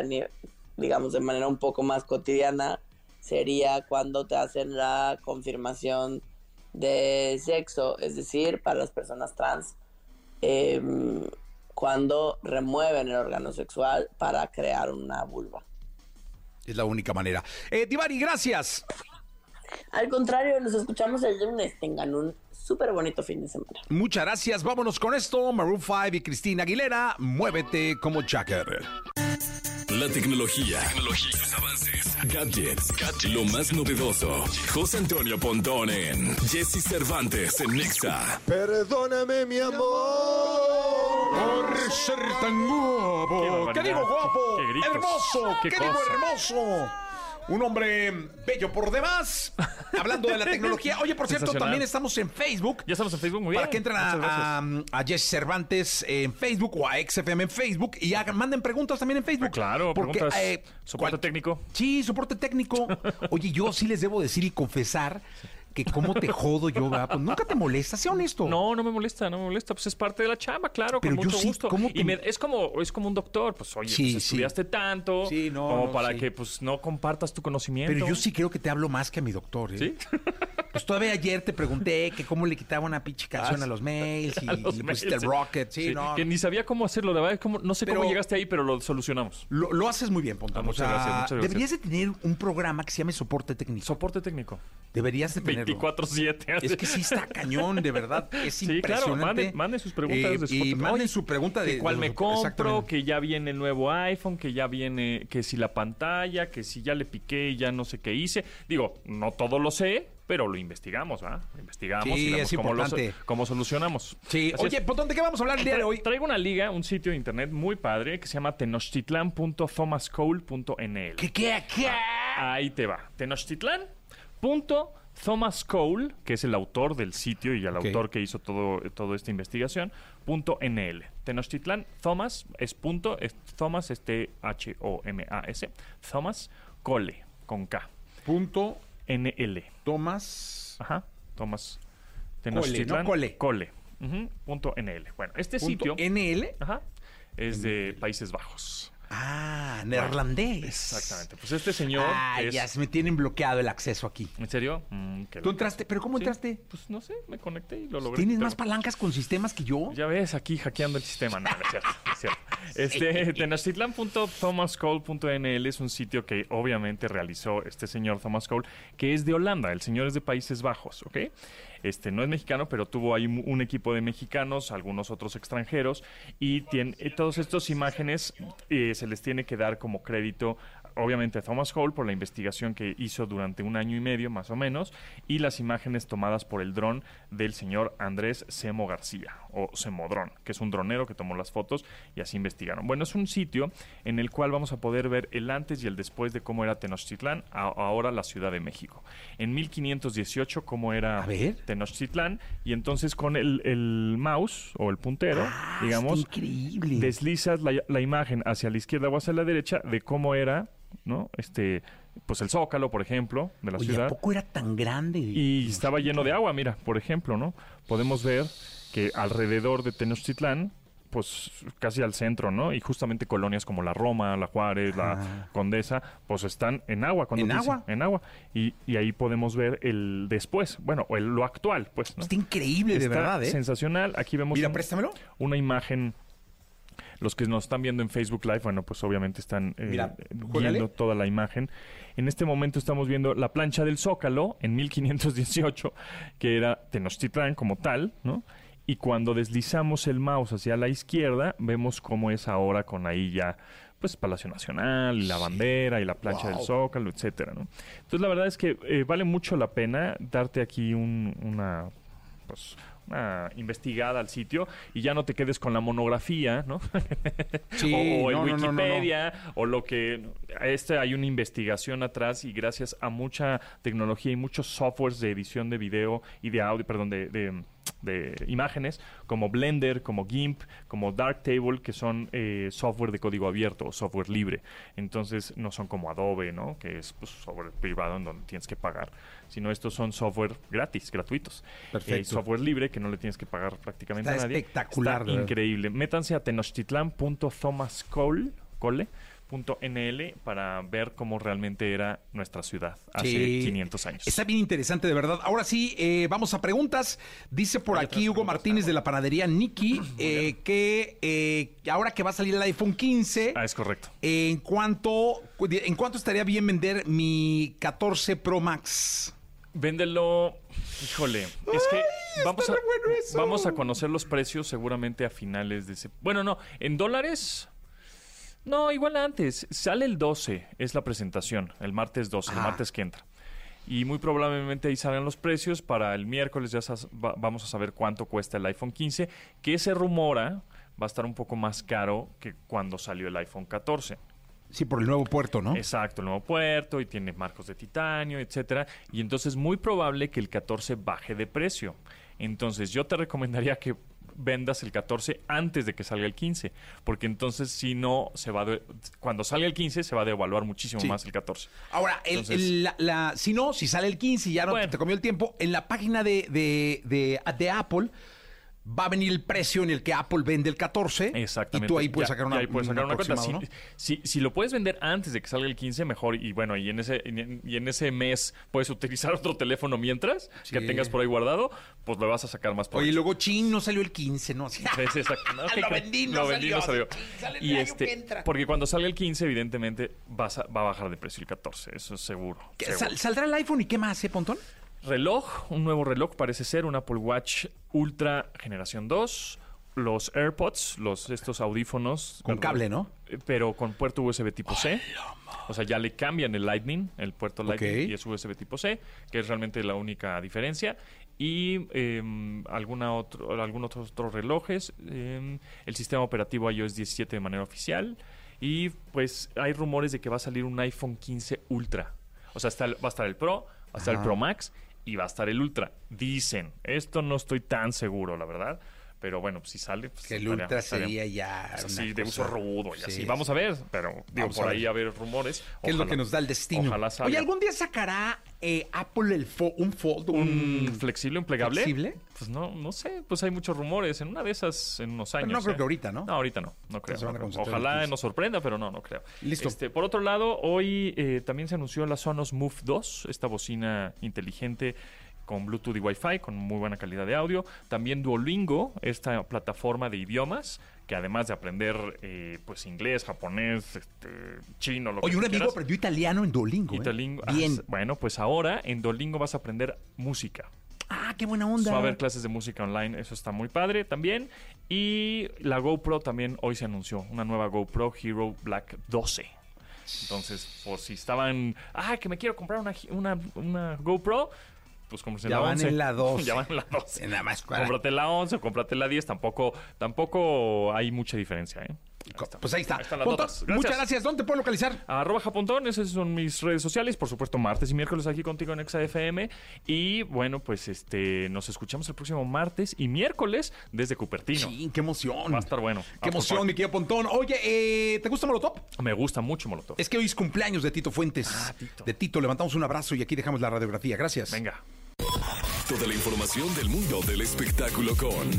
digamos, de manera un poco más cotidiana, sería cuando te hacen la confirmación de sexo, es decir, para las personas trans. Eh, cuando remueven el órgano sexual para crear una vulva. Es la única manera. Eh, Divari, gracias. Al contrario, nos escuchamos el lunes. Tengan un súper bonito fin de semana. Muchas gracias. Vámonos con esto. Maroon 5 y Cristina Aguilera. Muévete como Jacker. La tecnología, tecnología avances, gadgets, gadgets, lo más novedoso. José Antonio Pontón en Jesse Cervantes en Nexa. Perdóname, mi amor por ser tan guapo. ¿Qué, digo guapo? hermoso. ¿Qué, digo hermoso? Un hombre bello por demás. Hablando de la tecnología. Oye, por cierto, también estamos en Facebook. Ya estamos en Facebook, muy bien. Para que entren gracias. a, a, a Jess Cervantes en Facebook o a XFM en Facebook y hagan, manden preguntas también en Facebook. Ah, claro, preguntas, soporte cual- técnico. Sí, soporte técnico. Oye, yo sí les debo decir y confesar que cómo te jodo yo, ¿verdad? Pues nunca te molesta, sea honesto. No, no me molesta, no me molesta. Pues es parte de la chamba, claro, Pero con yo mucho sí, gusto. ¿cómo te- Y me- es como es como un doctor, pues oye, Sí, pues, sí. estudiaste tanto no, como no, para que pues no compartas tu conocimiento. Pero yo sí creo que te hablo más que a mi doctor. ¿eh? ¿Sí? Pues todavía ayer te pregunté que cómo le quitaba una pinche canción a los mails y le pusiste mails, el rocket. Sí, Sí, no. Que ni sabía cómo hacerlo, de verdad, no sé Pero- cómo llegaste ahí, pero lo solucionamos. Lo, lo haces muy bien, Pontón. Ah, muchas O sea, gracias, muchas gracias. Deberías de tener un programa que se llame soporte técnico. Soporte técnico. Deberías de tenerlo. 24-7. Es que sí está cañón, de verdad. Es Sí, claro, impresionante. manden, manden sus preguntas Eh, de y manden su pregunta de cuál me compro, que ya viene el nuevo iPhone, que ya viene, que si la pantalla, que si ya le piqué y ya no sé qué hice. Digo, no todo lo sé, pero lo investigamos, ¿va? Lo investigamos Sí, y vemos cómo, lo, cómo solucionamos. Sí, Así oye, es. Pontón, ¿de qué vamos a hablar el día de hoy? Traigo una liga, un sitio de internet muy padre que se llama tenochtitlan.thomascole.nl. ¿Qué, qué, qué? Ahí te va. Tenochtitlan.thomas Cole, que es el autor del sitio y el autor que hizo todo, toda esta investigación, punto NL. Tenochtitlan, Thomas, es punto, es Thomas, este H-O-M-A-S, Thomas Cole, con K, Punto N-L. Tomás. Ajá, Thomas. ¿no? Cole. Cole. punto NL. Bueno, este Punto sitio NL. ajá, es de Países Bajos. Ah, neerlandés. Exactamente. Pues este señor Ah, es... ya se me tienen bloqueado el acceso aquí. ¿En serio? Mm, ¿Tú entraste? ¿Pero cómo Sí, entraste? Pues no sé, me conecté y lo logré. ¿Tienes Pero- más palancas con sistemas que yo? Ya ves, aquí hackeando el sistema. No, no es cierto. es cierto. Este, Tenochtitlan.thomascole.nl es un sitio que obviamente realizó este señor Thomas Cole, que es de Holanda. El señor es de Países Bajos, ¿ok? Este, no es mexicano, pero tuvo ahí un equipo de mexicanos, algunos otros extranjeros, y tiene, todas estas imágenes eh, se les tiene que dar como crédito obviamente a Thomas Hall por la investigación que hizo durante un año y medio más o menos y las imágenes tomadas por el dron del señor Andrés Semo García o Semodrón, que es un dronero que tomó las fotos y así investigaron. Bueno, es un sitio en el cual vamos a poder ver el antes y el después de cómo era Tenochtitlán, a- ahora la Ciudad de México. En 1518 cómo era. Tenochtitlán y entonces con el, el mouse o el puntero, Ah, digamos, increíble. deslizas la, la imagen hacia la izquierda o hacia la derecha de cómo era, ¿no? Este, pues el zócalo, por ejemplo, de la Oye, ciudad. ¿a poco era tan grande? Y estaba lleno de agua, mira, por ejemplo, ¿no? Podemos ver que alrededor de Tenochtitlán, pues casi al centro, ¿no? Y justamente colonias como la Roma, la Juárez, Ah. la Condesa, pues están en agua. cuando ¿En dicen- agua? En agua. Y, y ahí podemos ver el después, bueno, o el- lo actual, pues, ¿no? Está increíble, de verdad, ¿eh? sensacional. Aquí vemos Mira, un- préstamelo. una imagen. Los que nos están viendo en Facebook Live, bueno, pues obviamente están eh, Mira, viendo toda la imagen. En este momento estamos viendo la plancha del Zócalo en 1518, que era Tenochtitlán como tal, ¿no? Y cuando deslizamos el mouse hacia la izquierda, vemos cómo es ahora con ahí ya, pues, Palacio Nacional, y la bandera, y la plancha del Zócalo, etcétera, ¿no? Entonces, la verdad es que eh, vale mucho la pena darte aquí un- una, pues, una investigada al sitio y ya no te quedes con la monografía, ¿no? Sí, o, o no, no, no. Wikipedia, o lo que... Este hay una investigación atrás y gracias a mucha tecnología y muchos softwares de edición de video y de audio, perdón, de, de- de imágenes, como Blender, como GIMP, como Darktable, que son eh, software de código abierto o software libre. Entonces no son como Adobe, ¿no? Que es pues, software privado en donde tienes que pagar, sino estos son software gratis, gratuitos. Perfecto. Eh, software libre que no le tienes que pagar prácticamente Está a nadie. espectacular, Está increíble. Métanse a tenochtitlan.thomascole.nl para ver cómo realmente era nuestra ciudad hace Sí. 500 años. Está bien interesante, de verdad. Ahora sí, eh, vamos a preguntas. Dice por Hay aquí Hugo. Martínez de la panadería Nikki eh, que eh, ahora que va a salir el iPhone 15, Ah, es correcto. ¿en cuánto, ¿en cuánto estaría bien vender mi 14 Pro Max? Véndelo. Híjole, es que vamos a, bueno vamos a conocer los precios seguramente a finales de ese. Bueno, no, en dólares. No, igual antes. Sale el 12, es la presentación, el martes 12, el Ah. martes que entra. Y muy probablemente ahí salgan los precios. Para el miércoles ya va- vamos a saber cuánto cuesta el iPhone 15, que se rumora va a estar un poco más caro que cuando salió el iPhone 14. Sí, por el nuevo puerto, ¿no? Exacto, el nuevo puerto y tiene marcos de titanio, etcétera. Y entonces es muy probable que el 14 baje de precio. Entonces yo te recomendaría que vendas el 14 antes de que salga el 15, porque entonces si no se va de- cuando salga el 15 se va a devaluar muchísimo Sí. más el 14. Ahora, el- Entonces- el- la, la- si no, si sale el 15 y ya no Bueno. te comió el tiempo, en la página de, de, de- de Apple va a venir el precio en el que Apple vende el 14. Exactamente. Y tú ahí puedes Ya- sacar una, ahí puedes sacar un una cuenta. Si, ¿no? si- si lo puedes vender antes de que salga el 15, mejor. Y bueno, y en ese, y en, y ese mes puedes utilizar otro teléfono mientras que tengas por ahí guardado, pues le vas a sacar más por Oye, luego chin, no salió el 15, ¿no? Sí, exacto. No, ¿qué Lo vendí, no Lo vendí, salió. no salió. Sale Y este, que entra. porque cuando salga el 15, evidentemente vas a- va a bajar de precio el 14, eso es seguro. ¿Qué, seguro. sal- ¿Saldrá el iPhone y qué más, eh, Pontón? Reloj, un nuevo reloj parece ser, un Apple Watch Ultra Generación 2, los AirPods, los estos audífonos. Con cable, ¿no? Eh, Pero con puerto USB tipo C. O sea, ya le cambian el Lightning, el puerto Lightning, y es USB tipo C, que es realmente la única diferencia. Y em, alguna otro, algunos otros relojes. em, el sistema operativo iOS 17 de manera oficial. Y pues hay rumores de que va a salir un iPhone 15 Ultra. O sea, está el- va a estar el Pro, va a estar el Pro Max y va a estar el Ultra. Dicen. Esto no estoy tan seguro, la verdad. Pero bueno, pues, si sale. pues, Que el estaría- Ultra estaría- sería ya. es una así, de uso rudo y Sí, así. sí. Vamos a ver, pero digo, por ahí a ver rumores. ¿Qué es lo que nos da el destino? Ojalá salga. Oye, ¿algún día sacará eh, Apple el fo- un Fold? ¿Un Un... flexible, un plegable? ¿Flexible? Pues no, no sé, pues hay muchos rumores. En una de esas, en unos años. no creo ¿eh? que ahorita, ¿no? No, ahorita no, no creo. no Ojalá 15. nos sorprenda, pero no, no creo. Listo. Este, por otro lado, hoy eh, también se anunció la Sonos Move 2, esta bocina inteligente con Bluetooth y Wi-Fi, con muy buena calidad de audio. También Duolingo, esta plataforma de idiomas, que además de aprender eh, pues inglés, japonés, este, chino, lo Oye, que un amigo quieras, aprendió italiano en Duolingo. ¿eh? Italingo- ah, Bien. bueno, pues ahora en Duolingo vas a aprender música. Ah, qué buena onda. Va a haber clases de música online, eso está muy padre también. Y la GoPro también hoy se anunció, una nueva GoPro Hero Black 12. Entonces, por si estaban, ah, que me quiero comprar una, una, una GoPro, pues cómprate Ya la van 11. en la 12. ya van en la 12. Nada más para- Cómprate la 11 o cómprate la 10, tampoco, tampoco hay mucha diferencia, ¿eh? Pues ahí está. están las Pontón, notas. Gracias. muchas gracias. ¿Dónde te puedo localizar? Arroba Japontón, esas son mis redes sociales, por supuesto martes y miércoles aquí contigo en XFM y bueno pues este nos escuchamos el próximo martes y miércoles desde Cupertino. Sí, qué emoción. Va a estar bueno. Qué emoción, mi querido Pontón. Oye, eh, ¿te gusta Molotov? Me gusta mucho Molotov. Es que hoy es cumpleaños de Tito Fuentes. Ah, Tito. De Tito, levantamos un abrazo y aquí dejamos la radiografía. Gracias. Venga. Toda la información del mundo del espectáculo con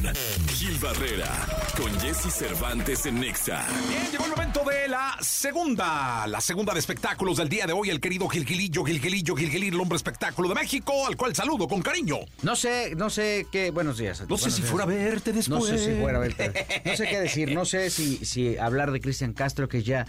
Gil Barrera, con Jesse Cervantes en Nexa. Bien, llegó el momento de la segunda, la segunda de espectáculos del día de hoy, el querido Gilgilillo, Gilgilillo, Gilgilillo, el hombre espectáculo de México, al cual saludo con cariño. No sé, no sé qué. Buenos días. No sé si fuera a verte después. No sé si fuera a verte. No sé qué decir. No sé si, si hablar de Cristian Castro, que ya,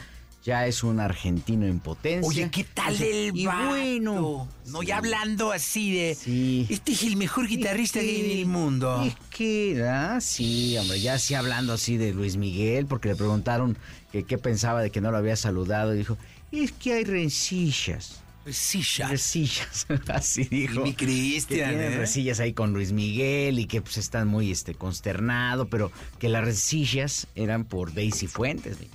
ya es un argentino en potencia. Oye, ¿qué tal el Y vato? bueno. No, ya hablando así de... Sí. Este es el mejor guitarrista que hay en el mundo. Es que, ah, sí, hombre, ya sí hablando así de Luis Miguel, porque le preguntaron que qué pensaba de que no lo había saludado, y dijo, es que hay rencillas. Sí, ya. Resillas, así dijo. mi que Cristian, ¿eh? resillas ahí con Luis Miguel y que pues están muy este consternado, pero que las resillas eran por Daisy Fuentes. güey.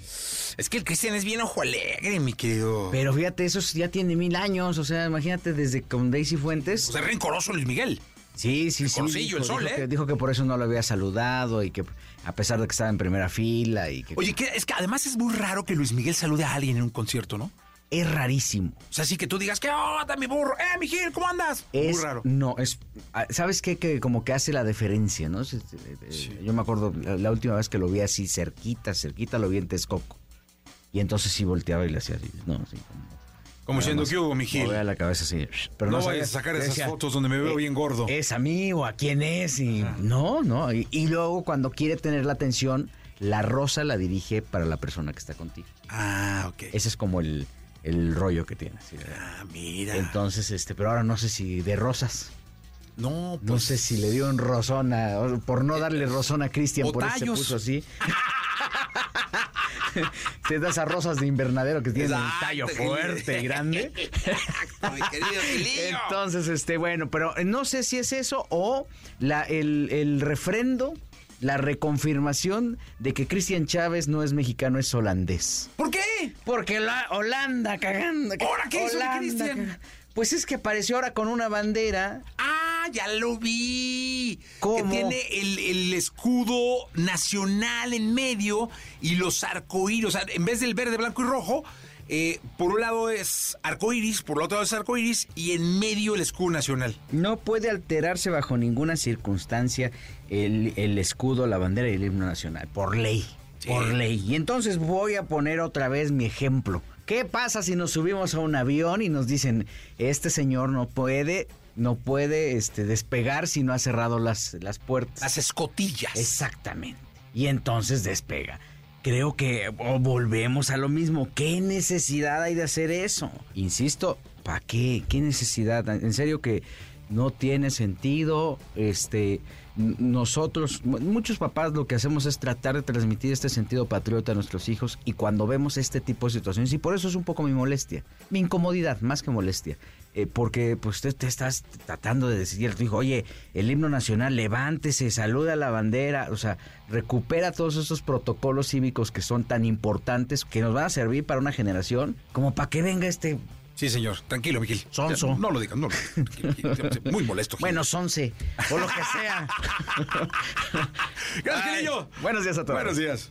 Es que el Cristian es bien ojo alegre, mi querido. Pero fíjate, eso ya tiene mil años, o sea, imagínate desde con Daisy Fuentes. O sea, rencoroso Luis Miguel. Sí, sí, sí. Recorcillo, el dijo, sol, dijo ¿eh? que, dijo que por eso no lo había saludado y que a pesar de que estaba en primera fila y que Oye, que, es que además es muy raro que Luis Miguel salude a alguien en un concierto, ¿no? es rarísimo. O sea, así que tú digas, ¿qué onda, mi burro? ¡Eh, mi Gil, ¿cómo andas? Es, muy raro. No, es. ah, ¿Sabes qué? Que como que hace la deferencia, ¿no? Eh, Yo me acuerdo la, la última vez que lo vi así cerquita, cerquita, lo vi en Texcoco. Y entonces sí volteaba y le hacía así, ¿no? Así como. Como diciendo, ¿qué hubo, mi Gil? Movía la cabeza así. Pero No vayas a sacar esas fotos donde me veo bien gordo. ¿Es a mí o a quién es? Y, no, no. Y, y luego cuando quiere tener la atención, la rosa la dirige para la persona que está contigo. Ah, ok. Ese es como el, el rollo que tiene. de- Ah, mira. Entonces, este, pero ahora no sé si de rosas. No, pues... No sé si le dio un rozón a, por no darle rozón a Cristian, por eso se puso así. Te das a rosas de invernadero que tienen un tallo fuerte y grande. Exacto, mi querido. Entonces, este, bueno, pero no sé si es eso o la, el, el refrendo la reconfirmación de que Cristian Chávez no es mexicano, es holandés. ¿Por qué? Porque la Holanda cagando. ¿Ahora qué hizo Holanda Cristian? cagando. Pues es que apareció ahora con una bandera. Ah, ya lo vi. ¿Cómo? Que tiene el, el escudo nacional en medio y los arcoíris. O sea, en vez del verde, blanco y rojo, eh, por un lado es arcoíris, por el otro lado es arcoíris y en medio el escudo nacional. No puede alterarse bajo ninguna circunstancia el, el escudo, la bandera y el himno nacional. Por ley. Por ley. Y entonces voy a poner otra vez mi ejemplo. ¿Qué pasa si nos subimos a un avión y nos dicen, este señor no puede, no puede este, despegar si no ha cerrado las, las puertas? Las escotillas. Exactamente. Y entonces despega. Creo que oh, volvemos a lo mismo. ¿Qué necesidad hay de hacer eso? Insisto, ¿para qué? ¿Qué necesidad? En serio que no tiene sentido. Este, nosotros, mu- muchos papás lo que hacemos es tratar de transmitir este sentido patriota a nuestros hijos y cuando vemos este tipo de situaciones, y por eso es un poco mi molestia, mi incomodidad, más que molestia. Eh, porque pues te, te estás tratando de decir a tu hijo, oye, el himno nacional, levántese, saluda a la bandera, o sea, recupera todos esos protocolos cívicos que son tan importantes, que nos van a servir para una generación, como para que venga este Sí, señor. Tranquilo, Miguel. Sonso. No lo digas, no lo digas. Muy molesto. Gil. Bueno, sonce, o lo que sea. Gracias. Buenos días a todos. Buenos días.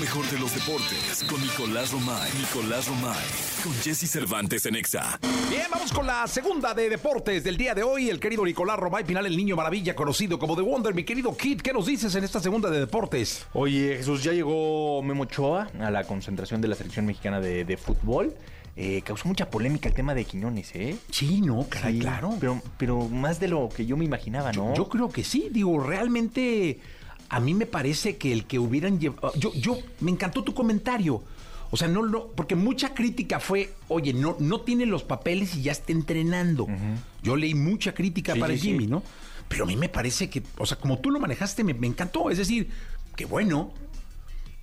Mejor de los deportes con Nicolás Romay. Nicolás Romay. Con Jesse Cervantes en Exa. Bien, vamos con la segunda de deportes del día de hoy. El querido Nicolás Romay Pinal, el niño maravilla, conocido como The Wonder. Mi querido Kid, ¿qué nos dices en esta segunda de deportes? Oye, Jesús, ya llegó Memo Ochoa a la concentración de la selección mexicana de, de fútbol. Eh, causó mucha polémica el tema de Quiñones, ¿eh? Sí, no, caray, Sí, claro. Pero, pero más de lo que yo me imaginaba, ¿no? Yo creo que sí, digo, realmente a mí me parece que el que hubieran llevado... Yo, yo, me encantó tu comentario. O sea, no, no, porque mucha crítica fue, oye, no, no tiene los papeles y ya está entrenando. Yo leí mucha crítica Sí, para sí, Jimmy, sí. ¿no? Pero a mí me parece que, o sea, como tú lo manejaste, me, me encantó. Es decir, que bueno,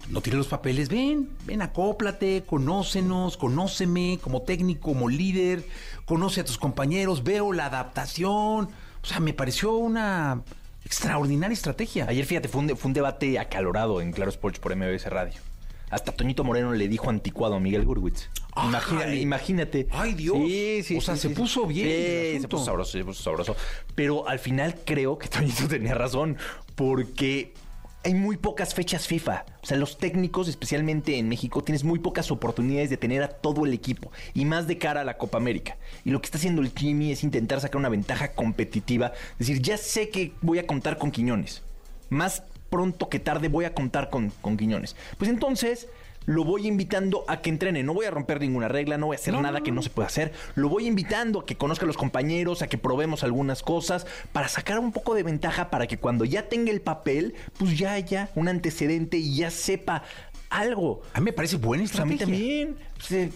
no tiene los papeles, ven, ven, acóplate, conócenos, conóceme como técnico, como líder, conoce a tus compañeros, veo la adaptación. O sea, me pareció una extraordinaria estrategia. Ayer, fíjate, fue un, fue un debate acalorado en Claro Sports por MBS Radio. Hasta Toñito Moreno le dijo anticuado a Miguel Gurwitz. Imagínate, imagínate. Ay, Dios. Sí, sí, O sea, sí, se puso bien el se puso sabroso, se puso sabroso. Pero al final creo que Toñito tenía razón, porque hay muy pocas fechas FIFA. O sea, los técnicos, especialmente en México, tienes muy pocas oportunidades de tener a todo el equipo. Y más de cara a la Copa América. Y lo que está haciendo el Jimmy es intentar sacar una ventaja competitiva. Es decir, ya sé que voy a contar con Quiñones. Más pronto que tarde voy a contar con, con Quiñones. Pues entonces lo voy invitando a que entrene. No voy a romper ninguna regla, no voy a hacer nada que no se pueda hacer. Lo voy invitando a que conozca a los compañeros, a que probemos algunas cosas, para sacar un poco de ventaja para que cuando ya tenga el papel, pues ya haya un antecedente y ya sepa algo. A mí me parece buena Pues a mí estrategia. también. Pues, eh,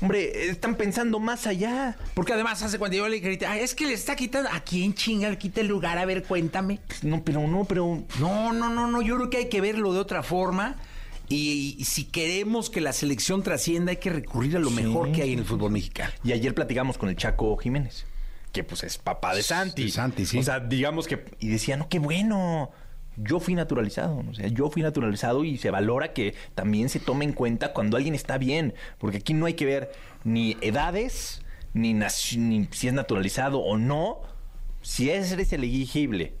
hombre, están pensando más allá. Porque además hace cuando yo le grité, "Ay, es que le está quitando, ¿a quién chinga le quita el lugar? A ver, cuéntame. No, pero no, pero No, no, no, no, yo creo que hay que verlo de otra forma. Y, y si queremos que la selección trascienda, hay que recurrir a lo mejor que hay en el fútbol mexicano. Y ayer platicamos con el Chaco Jiménez, que pues es papá de Santi. De Santi, sí. O sea, digamos que... Y decía, no, qué bueno. Yo fui naturalizado, o sea, yo fui naturalizado y se valora que también se tome en cuenta cuando alguien está bien, porque aquí no hay que ver ni edades, ni, ni si es naturalizado o no. Si eres elegible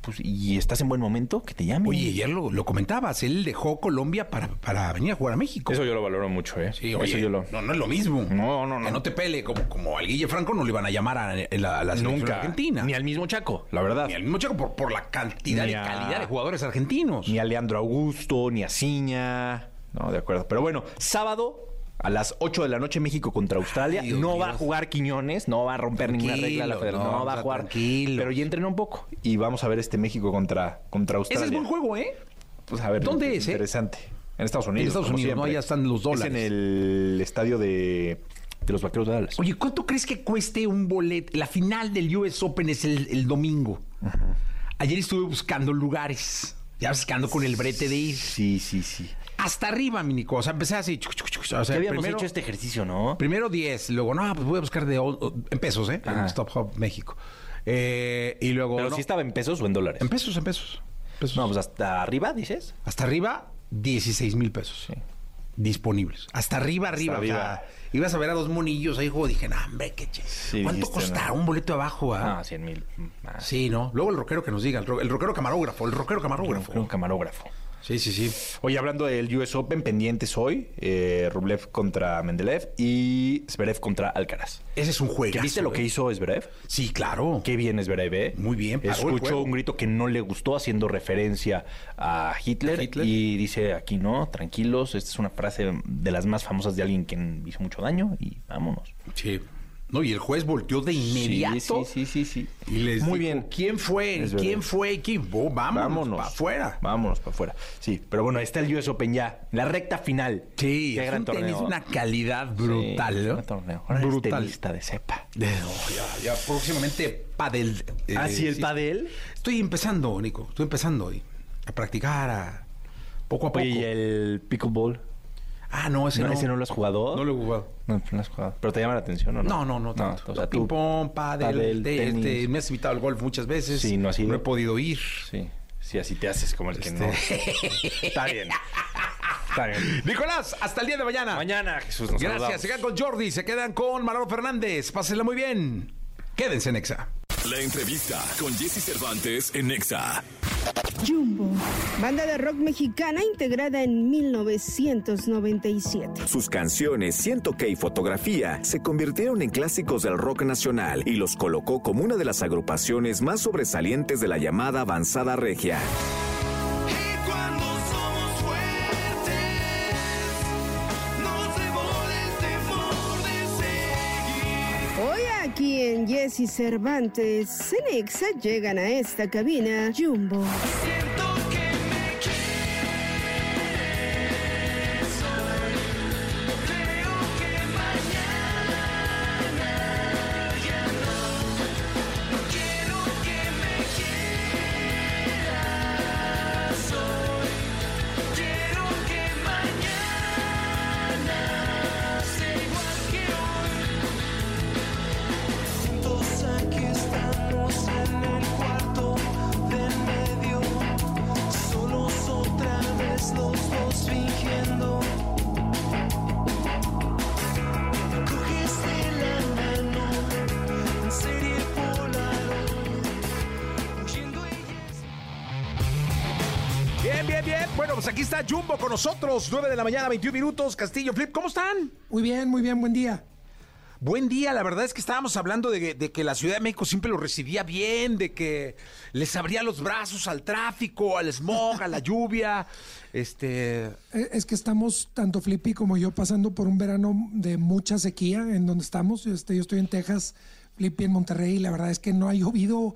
pues, y estás en buen momento, que te llamen. Oye, ayer lo, lo comentabas, él dejó Colombia para, para venir a jugar a México. Eso yo lo valoro mucho, ¿eh? Sí, Eso yo lo... no, no es lo mismo. No, no, no. Que no te pele, como, como al Guille Franco no le iban a llamar a, a la, a la selección Nunca. argentina. Ni al mismo Chaco, la verdad. Ni al mismo Chaco por, por la cantidad Ni y a- calidad de jugadores argentinos. Ni a Leandro Augusto, ni a Ciña. No, de acuerdo. Pero bueno, sábado a las 8 de la noche México contra Australia. No va a jugar Quiñones, no va a romper ninguna Tranquilo, regla la federación. no, No, va a jugar. tranquilo. Pero ya entrenó un poco. Y vamos a ver este México contra, contra Australia. Ese es buen juego, ¿eh? Pues a ver. ¿Dónde es, eh? Interesante. En Estados Unidos. En Estados como Unidos, ¿no? Allá están los dólares. Es en el estadio de, de los Vaqueros de Dallas. Oye, ¿cuánto crees que cueste un boleto? La final del US Open es el, el domingo. Ayer estuve buscando lugares. Ya buscando con el brete de ir. Sí, sí, sí. Hasta arriba, mi Nico. O sea, empecé así. chuc, chuc, chuc, o sea, habíamos primero, hecho este ejercicio, ¿no? primero 10. Luego, no, pues voy a buscar de en pesos, ¿eh? En. Stop Hub México. Eh, y luego. Pero no, sí estaba en pesos o en dólares. En pesos, en pesos. pesos. No, pues hasta arriba, dices. Hasta arriba, 16 mil pesos. Disponibles. Hasta arriba, arriba. Hasta o sea, ibas a ver a dos monillos ahí, juego. Dije, no, hombre, qué che. Sí, ¿Cuánto dijiste, costará no. un boleto abajo? ah? Ah, 100 mil. más. Sí, ¿no? Luego el rockero que nos diga, el, ro- el rockero camarógrafo, el rockero camarógrafo. Sí, sí, sí. Oye, hablando del US Open, pendientes hoy, eh, Rublev contra Mendeleev y Zverev contra Alcaraz. Ese es un juego. ¿Viste lo que hizo Zverev? Sí, claro. Qué bien Zverev, ¿eh? Muy bien, Escuchó un grito que no le gustó haciendo referencia a Hitler, ¿A Hitler? y dice, aquí no, tranquilos, esta es una frase de las más famosas de alguien que hizo mucho daño y vámonos. Sí. No, y el juez volteó de inmediato. Sí, sí, sí, sí. Y les Muy dijo, bien. ¿Quién fue? Es ¿Quién verdad. fue? ¿Quién? Oh, vámonos, Vámonos. para afuera. Vámonos para afuera. Sí, pero bueno, ahí está el US Open ya, la recta final. Sí, Qué es gran un tenis torneo. de una calidad brutal, Sí, ¿no? gran torneo. Ahora brutal. de cepa. No, ya, ya próximamente padel. eh, ¿Ah, sí, el padel? Estoy empezando, Nico. Estoy empezando hoy a practicar a poco a poco. ¿y el pickleball? Ah, no, ese ¿No, no. ¿Ese no lo has jugado? No lo he jugado. No, no lo has jugado. ¿Pero te llama la atención o no? No, no, no tanto. o sea, Ping tú... pong, pádel, pádel, te- tenis. este, me has invitado al golf muchas veces. Sí, no has ido. No he podido ir. Sí, sí, así te haces como el que no. Está bien. Está bien. Nicolás, hasta el día de mañana. Mañana, Jesús, nos Gracias. saludamos. Se quedan con Jordi, se quedan con Manolo Fernández. Pásenla muy bien. Quédense en Exa. La entrevista con Jesse Cervantes en Nexa. Jumbo, banda de rock mexicana integrada en 1997. Sus canciones Siento que y Fotografía se convirtieron en clásicos del rock nacional y los colocó como una de las agrupaciones más sobresalientes de la llamada avanzada regia. En Jesse Cervantes, Cenexa llegan a esta cabina Jumbo. Nosotros. 9 de la mañana, 21 minutos. Castillo Flip, ¿cómo están? Muy bien, muy bien, buen día. Buen día, la verdad es que estábamos hablando de, de que la Ciudad de México siempre lo recibía bien, de que les abría los brazos al tráfico, al smog, a la lluvia. Este. Eh, Es que estamos, tanto Flippy como yo, pasando por un verano de mucha sequía en donde estamos. Este, yo estoy en Texas, Flippy en Monterrey, y la verdad es que no ha llovido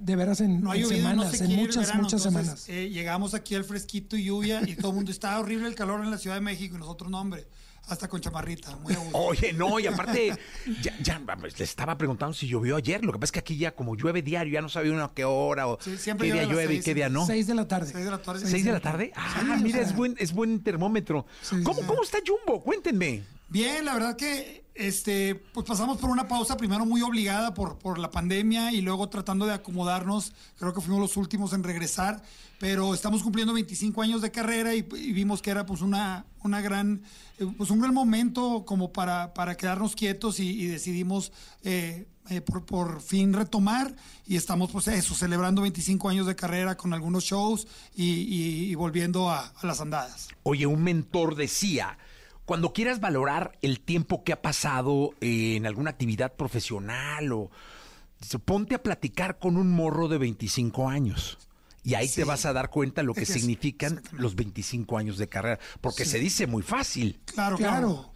de veras en, No en semanas, no se en muchas, verano, muchas entonces, semanas. eh, llegamos aquí al fresquito y lluvia y todo el mundo estaba horrible el calor en la Ciudad de México y nosotros no, hombre, hasta con chamarrita, muy a gusto. Oye, no, y aparte, ya, ya les estaba preguntando si llovió ayer. Lo que pasa es que aquí ya, como llueve diario, ya no sabía uno a qué hora o Sí, siempre qué día llueve y qué día no. Seis de la tarde. Seis de la tarde. ¿Seis de la tarde? Ah, Sí, o mira, sea. es buen, es buen termómetro. Sí, ¿Cómo, sí. ¿Cómo está Jumbo? Cuéntenme. Bien, la verdad que este, pues pasamos por una pausa primero muy obligada por, por la pandemia y luego tratando de acomodarnos. Creo que fuimos los últimos en regresar, pero estamos cumpliendo 25 años de carrera y, vimos que era pues una, una gran, eh, pues un gran momento como para, para quedarnos quietos y, decidimos eh, eh, por, por fin retomar y estamos pues eso, celebrando 25 años de carrera con algunos shows y, volviendo a las andadas. Oye, un mentor decía, cuando quieras valorar el tiempo que ha pasado en alguna actividad profesional o ponte a platicar con un morro de 25 años. Y ahí Sí. te vas a dar cuenta lo que Es significan los 25 años de carrera. Porque Sí. se dice muy fácil. Claro, claro.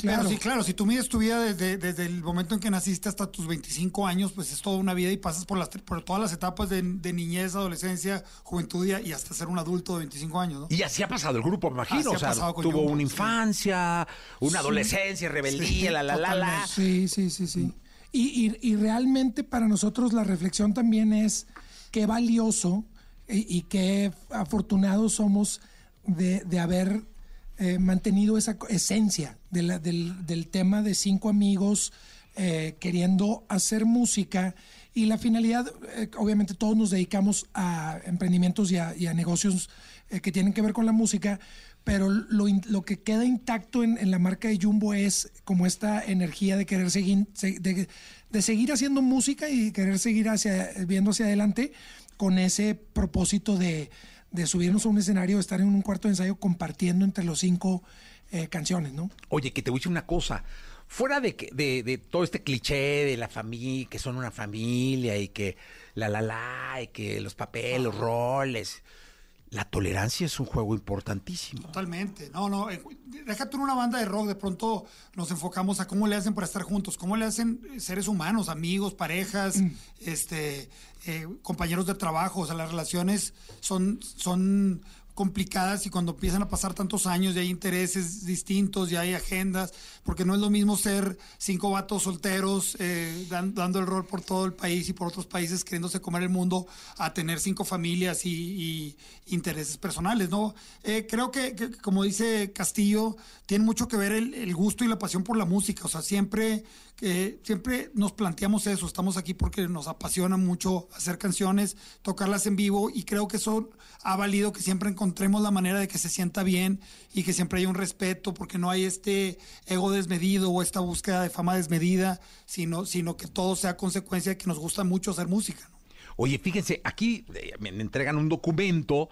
Claro. Pero sí, claro, si tú mides tu vida desde, desde el momento en que naciste hasta tus 25 años, pues es toda una vida y pasas por, las, por todas las etapas de, de niñez, adolescencia, juventud y, hasta ser un adulto de 25 años, ¿no? Y así ha pasado el grupo, me imagino. Así o sea, tuvo Jumbo, una sí. infancia, una adolescencia, rebeldía, Sí, la, la, la, la. Sí, sí, sí, sí. Y, y- y realmente para nosotros la reflexión también es qué valioso y, y qué afortunados somos de, de haber eh, mantenido esa esencia de la- del, del tema de cinco amigos eh, queriendo hacer música. Y la finalidad, eh, obviamente todos nos dedicamos a emprendimientos y a, negocios eh, que tienen que ver con la música, pero lo, lo que queda intacto en, la marca de Jumbo es como esta energía de querer seguir, se- de, de seguir haciendo música y querer seguir hacia, viendo hacia adelante con ese propósito de, de subirnos a un escenario, estar en un cuarto de ensayo compartiendo entre los cinco eh, canciones, ¿no? Oye, que te voy a decir una cosa. Fuera de, que, de, de todo este cliché de la familia, que son una familia y que la la la, y que los papeles, los roles. La tolerancia es un juego importantísimo. Totalmente. No, no. eh, Déjate en una banda de rock. De pronto nos enfocamos a cómo le hacen para estar juntos, cómo le hacen eh, seres humanos, amigos, parejas, este, eh, compañeros de trabajo. O sea, las relaciones son, son complicadas y cuando empiezan a pasar tantos años y hay intereses distintos y hay agendas, porque no es lo mismo ser cinco vatos solteros eh, dan- dando el rol por todo el país y por otros países queriéndose comer el mundo a tener cinco familias y, intereses personales, ¿no? Eh, creo que, como dice Castillo, tiene mucho que ver el, gusto y la pasión por la música, o sea, siempre que siempre nos planteamos eso, estamos aquí porque nos apasiona mucho hacer canciones, tocarlas en vivo y creo que eso ha valido que siempre encontremos la manera de que se sienta bien y que siempre haya un respeto porque no hay este ego desmedido o esta búsqueda de fama desmedida, sino, sino que todo sea consecuencia de que nos gusta mucho hacer música. ¿no? Oye, fíjense, aquí eh, me entregan un documento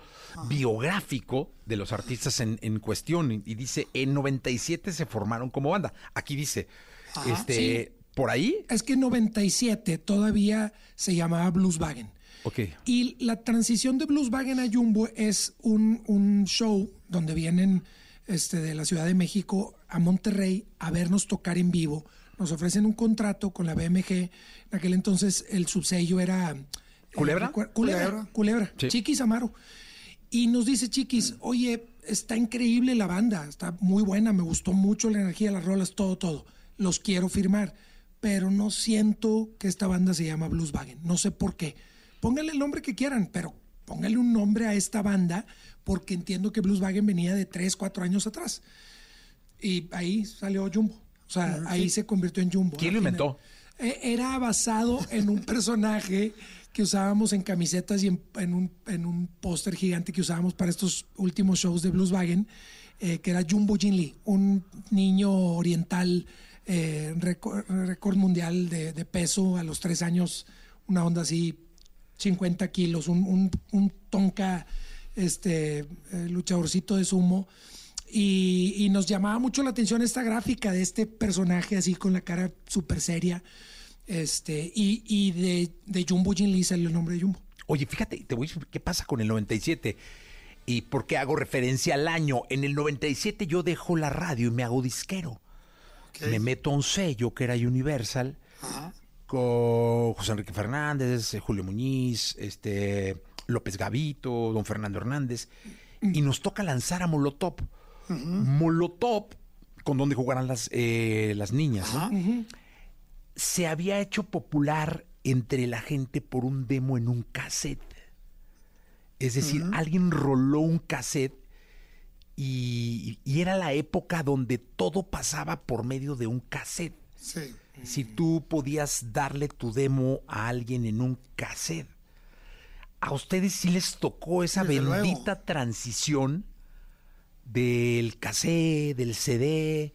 biográfico de los artistas en, en cuestión y y dice, en 97 se formaron como banda. Aquí dice, Ajá, este, sí. por ahí. Es que en 97 todavía se llamaba Blueswagen. Ok. Y la transición de Blueswagen a Jumbo es un, un show donde vienen este, de la Ciudad de México a Monterrey a vernos tocar en vivo. Nos ofrecen un contrato con la BMG. En aquel entonces el subsello era... eh, ¿Culebra? Culebra. Culebra. Culebra. Sí. Chiquis Amaro. Y nos dice Chiquis, oye, está increíble la banda, está muy buena, me gustó mucho la energía, las rolas, todo, todo. Los quiero firmar, pero no siento que esta banda se llama Blueswagen. No sé por qué. Pónganle el nombre que quieran, pero pónganle un nombre a esta banda porque entiendo que Blueswagen venía de 3, 4 años atrás. Y ahí salió Jumbo. O sea, ahí se convirtió en Jumbo. ¿Quién lo inventó? Eh, Era basado en un personaje que usábamos en camisetas y en, en un, en un póster gigante que usábamos para estos últimos shows de Blueswagen, eh, que era Jumbo Jin Lee, un niño oriental, eh, récord, récord mundial de, de peso a los tres años, una onda así, 50 kilos, un, un, un tonka este, eh, luchadorcito de sumo. Y, y nos llamaba mucho la atención esta gráfica de este personaje así con la cara súper seria. Este, y, y de, de Jumbo Jin Lee salió el nombre de Jumbo. Oye, fíjate, te voy a decir qué pasa con el 97 y por qué hago referencia al año. En el 97 yo dejo la radio y me hago disquero. Me meto a un sello que era Universal con José Enrique Fernández, eh, Julio Muñiz, este López Gavito, don Fernando Hernández y nos toca lanzar a Molotov. Molotov, con donde jugaran las, eh, las niñas, ¿no? se había hecho popular entre la gente por un demo en un cassette. Es decir, alguien roló un cassette y, y era la época donde todo pasaba por medio de un cassette. Sí. Si tú podías darle tu demo a alguien en un cassette. A ustedes sí les tocó esa Desde luego. bendita transición del cassette, del CD,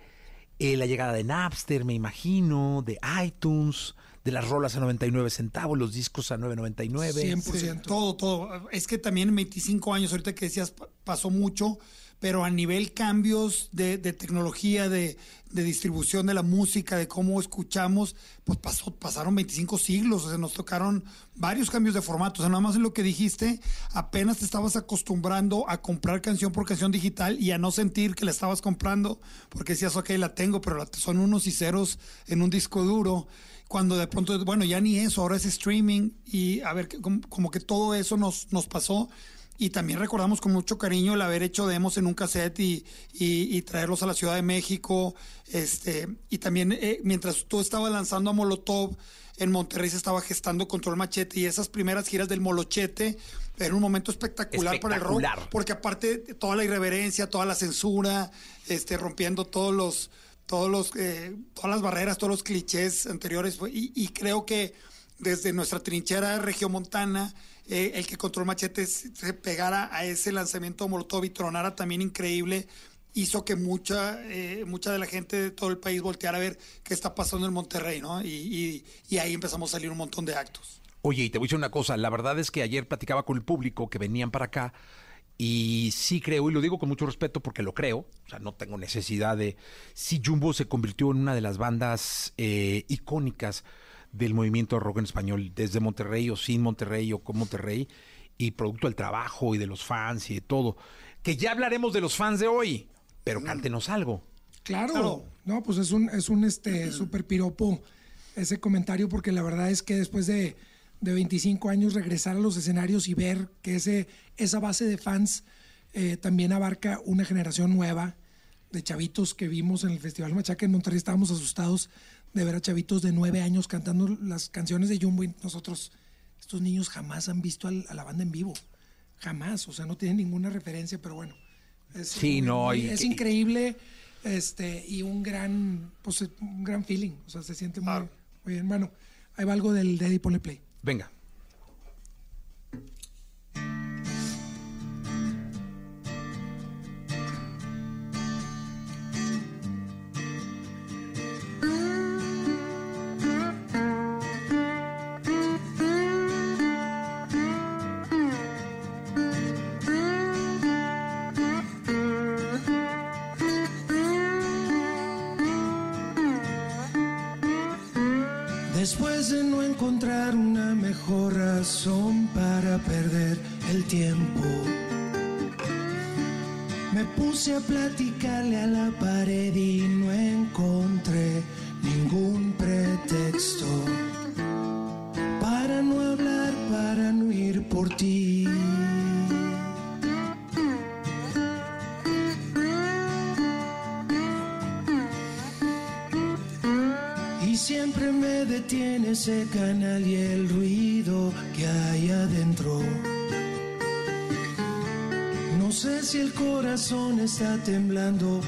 eh, la llegada de Napster, me imagino, de iTunes, de las rolas a 99 centavos, los discos a 9.99. Sí, todo, todo. Es que también en 25 años, ahorita que decías, pa- pasó mucho, pero a nivel cambios de, de tecnología, de, distribución de la música, de cómo escuchamos, pues pasó, pasaron 25 siglos, o sea, nos tocaron varios cambios de formato. O sea, nada más en lo que dijiste, apenas te estabas acostumbrando a comprar canción por canción digital y a no sentir que la estabas comprando, porque decías, ok, la tengo, pero son unos y ceros en un disco duro cuando de pronto, bueno, ya ni eso, ahora es streaming y a ver, como, como que todo eso nos pasó. Y también recordamos con mucho cariño el haber hecho demos en un cassette y, y- y traerlos a la Ciudad de México. Este, y también eh, mientras tú estabas lanzando a Molotov, en Monterrey se estaba gestando Control Machete y esas primeras giras del Molochete era un momento espectacular, para el rock. Espectacular. Porque aparte de toda la irreverencia, toda la censura, este, rompiendo todos los, todos los, eh, todas las barreras, todos los clichés anteriores. Y, y creo que desde nuestra trinchera regiomontana, eh, el que control machete se pegara a ese lanzamiento de Molotov y tronara también increíble, hizo que mucha, eh, mucha de la gente de todo el país volteara a ver qué está pasando en Monterrey, ¿no? Y, y- y ahí empezamos a salir un montón de actos. Oye, y te voy a decir una cosa, la verdad es que ayer platicaba con el público que venían para acá y sí creo, y lo digo con mucho respeto porque lo creo, o sea, no tengo necesidad de... Sí, Jumbo se convirtió en una de las bandas eh, icónicas del movimiento rock en español, desde Monterrey o sin Monterrey o con Monterrey, y producto del trabajo y de los fans y de todo. Que ya hablaremos de los fans de hoy, pero cántenos algo. Claro, no, pues es un, es un este super piropo ese comentario, porque la verdad es que después de, de 25 años regresar a los escenarios y ver que ese, esa base de fans eh, también abarca una generación nueva de chavitos que vimos en el Festival Machaca en Monterrey, estábamos asustados de ver a chavitos de nueve años cantando las canciones de Jumbo y nosotros, estos niños jamás han visto al- a la banda en vivo, jamás, o sea, no tienen ninguna referencia, pero bueno. Es Sí, no, y- es increíble este y un gran pues un gran feeling o sea se siente muy, muy bien bueno ahí va algo del Daddy Pone Play Venga. Después de no encontrar una mejor razón para perder el tiempo, me puse a platicarle a la pared y corazón está temblando,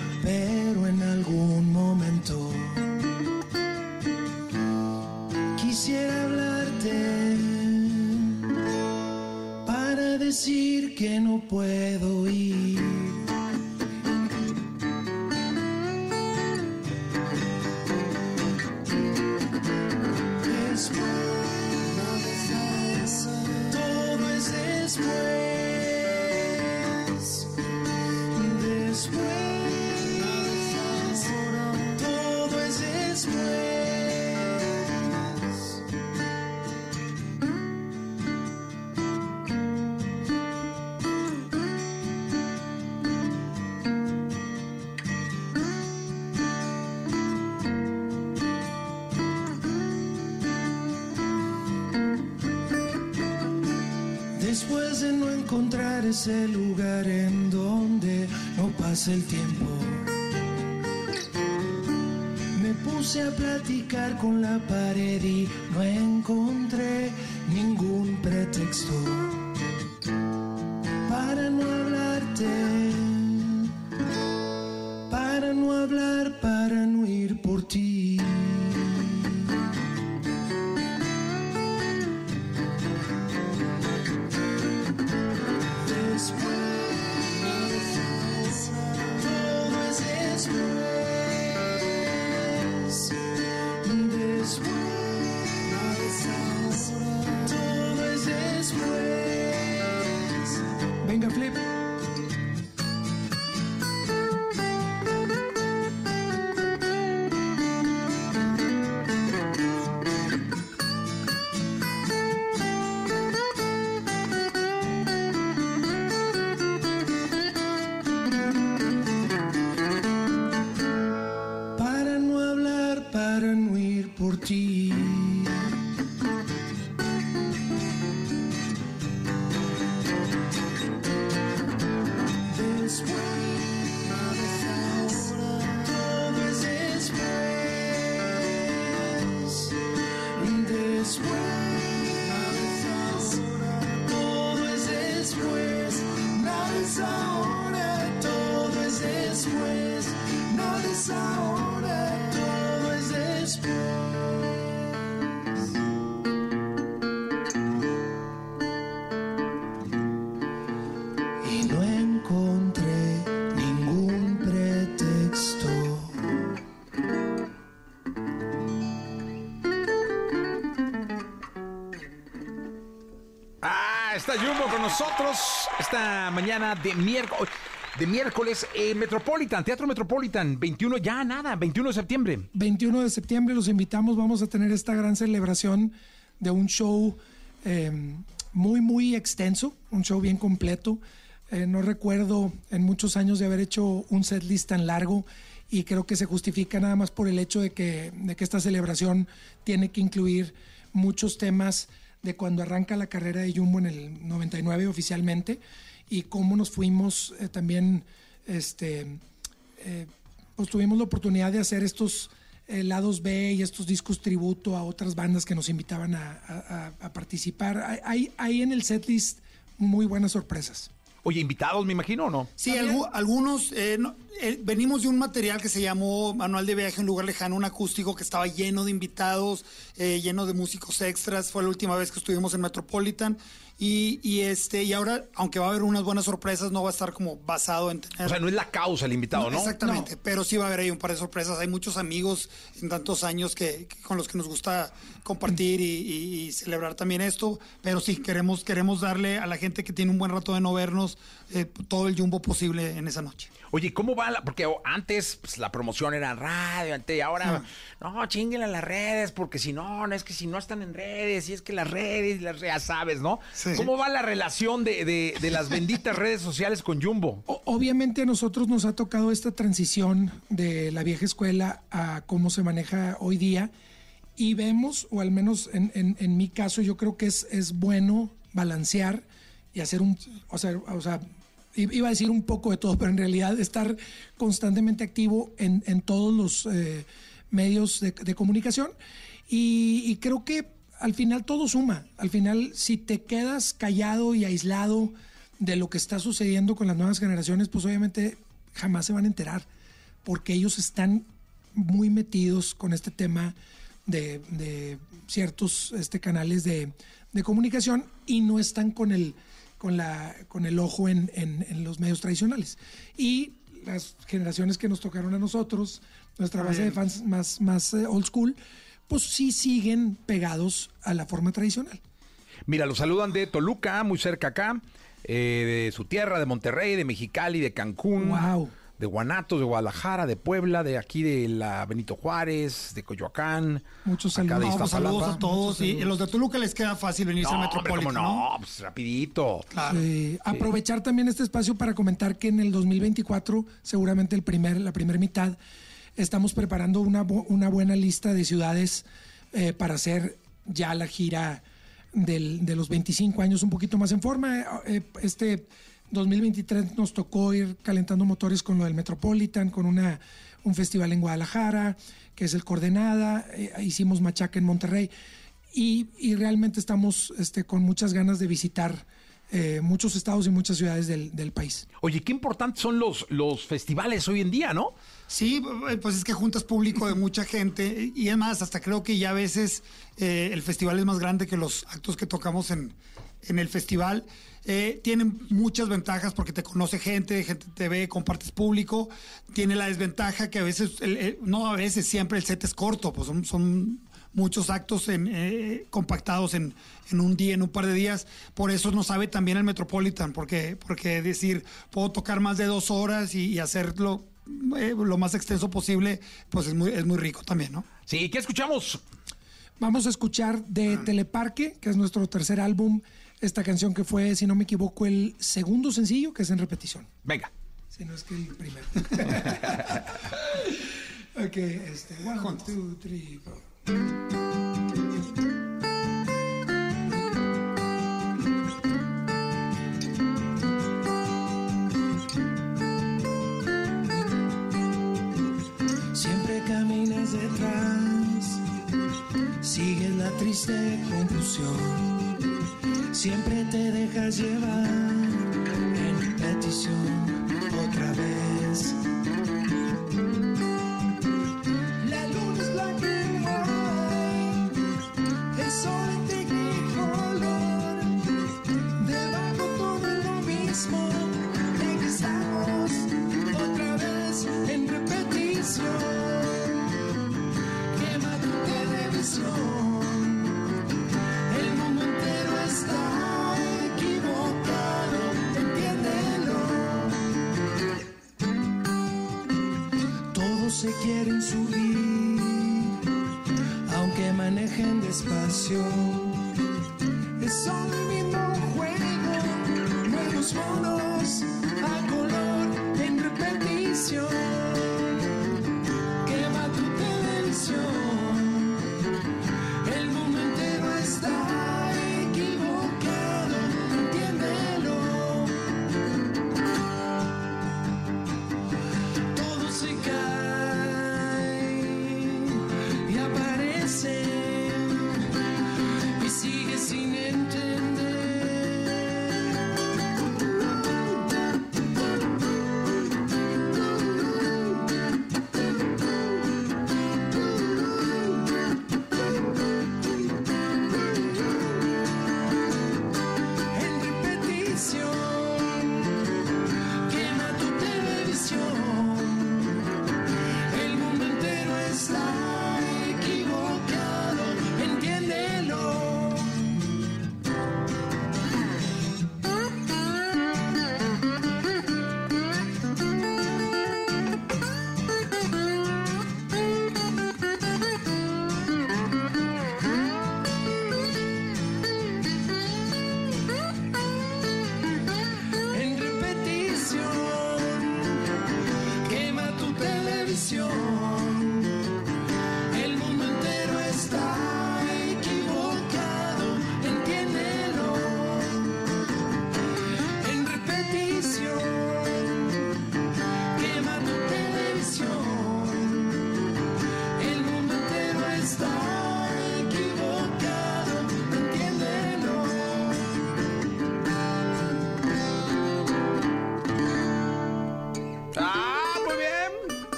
el tiempo, me puse a platicar con la pared y no encontré ningún pretexto para no hablarte, para no hablar, para no ir por ti. Esta mañana de miércoles. De miércoles, eh, Metropolitan, Teatro Metropolitan, 21, ya nada, 21 de septiembre. 21 de septiembre los invitamos, vamos a tener esta gran celebración de un show eh, muy, muy extenso, un show bien completo. Eh, no recuerdo en muchos años de haber hecho un set list tan largo y creo que se justifica nada más por el hecho de que, de que esta celebración tiene que incluir muchos temas de cuando arranca la carrera de Jumbo en el 99 oficialmente y cómo nos fuimos eh, también, este, eh, pues tuvimos la oportunidad de hacer estos eh, lados B y estos discos tributo a otras bandas que nos invitaban a, participar. Hay, hay en el setlist muy buenas sorpresas. Oye, invitados, me imagino, ¿o no? Sí, algu- algunos. eh, no, eh, venimos de un material que se llamó Manual de Viaje en Lugar Lejano, un acústico que estaba lleno de invitados, eh, lleno de músicos extras. Fue la última vez que estuvimos en Metropolitan. Y, y este y ahora, aunque va a haber unas buenas sorpresas, no va a estar como basado en tener. O sea, no es la causa el invitado, ¿no? Exactamente, pero sí va a haber ahí un par de sorpresas. Hay muchos amigos en tantos años que, que- con los que nos gusta compartir y, y- y celebrar también esto. Pero sí, queremos, queremos darle a la gente que tiene un buen rato de no vernos eh, todo el jumbo posible en esa noche. Oye, ¿cómo va la? Porque antes pues, la promoción era radio, antes, y ahora, no, chinguenle a las redes, porque si no, no es que si no están en redes, y es que las redes, las ya sabes, ¿no? ¿Cómo va la relación de, de- de las benditas redes sociales con Jumbo? O- Obviamente a nosotros nos ha tocado esta transición de la vieja escuela a cómo se maneja hoy día y vemos, o al menos en, en- en mi caso, yo creo que es, es bueno balancear y hacer un, o sea, o sea, iba a decir un poco de todo, pero en realidad estar constantemente activo en, en todos los eh, medios de, comunicación y, y creo que al final todo suma. Al final, si te quedas callado y aislado de lo que está sucediendo con las nuevas generaciones, pues obviamente jamás se van a enterar, porque ellos están muy metidos con este tema de, de ciertos este, canales de, de comunicación y no están con el, con la, con el ojo en, en- en los medios tradicionales. Y las generaciones que nos tocaron a nosotros, nuestra base de fans más, más eh, old school, pues sí siguen pegados a la forma tradicional. Mira, los saludan de Toluca, muy cerca acá, eh, de su tierra, de Monterrey, de Mexicali, de Cancún. De Guanatos, de Guadalajara, de Puebla, de aquí de la Benito Juárez, de Coyoacán. Muchos acá de No, saludos Iztapalapa. a todos. Y a los de Toluca les queda fácil venirse No, a hombre, Metropolitan, ¿cómo ¿no? no? Pues rapidito. Sí. Aprovechar también este espacio para comentar que en el 2024, seguramente el primer, la primera mitad, estamos preparando una, bu- una buena lista de ciudades eh, para hacer ya la gira del- de los 25 años un poquito más en forma. Eh, Este 2023 nos tocó ir calentando motores con lo del Metropolitan, con una, un festival en Guadalajara, que es el Coordenada, eh, hicimos Machaca en Monterrey y, y realmente estamos este, con muchas ganas de visitar eh, muchos estados y muchas ciudades del, del país. Oye, qué importantes son los, los festivales hoy en día, ¿no? Sí, pues es que juntas público de mucha gente y es más, hasta creo que ya a veces eh, el festival es más grande que los actos que tocamos en, en el festival. Eh, tiene muchas ventajas porque te conoce gente, gente te ve, compartes público. Tiene la desventaja que a veces, el- el- no a veces, siempre el set es corto, pues son, son muchos actos en, eh, compactados en, en un día, en un par de días. Por eso no sabe también el Metropolitan, porque, porque decir, puedo tocar más de dos horas y, y hacerlo eh, lo más extenso posible, pues es muy, es muy rico también, ¿no? Sí, ¿qué escuchamos? Vamos a escuchar de Teleparque, que es nuestro tercer álbum, esta canción que fue, si no me equivoco, el segundo sencillo, que es en repetición. Venga. Si no es que el primero. ok, este, one, two, three. Siempre caminas detrás, sigues la triste confusión.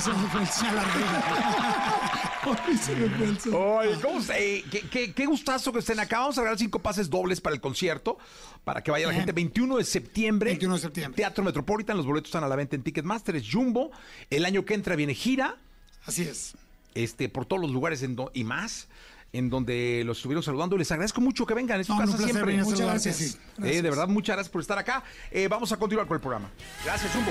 Se me fue, se me fue el sol Ay, se me fue. Eh, qué, qué- qué gustazo que estén acá. Vamos a regalar cinco pases dobles para el concierto. Para que vaya la gente. 21 de septiembre. 21 de septiembre. Teatro Metropolitan. Los boletos están a la venta en Ticketmaster. Es Jumbo. El año que entra viene gira. Así es. Este, por todos los lugares en do- y más. En donde los estuvieron saludando. Les agradezco mucho que vengan. Es su No, casa un placer siempre. Muchas saludarte, gracias. sí. Eh, de verdad, muchas gracias por estar acá. Eh, vamos a continuar con el programa. Gracias, Jumbo.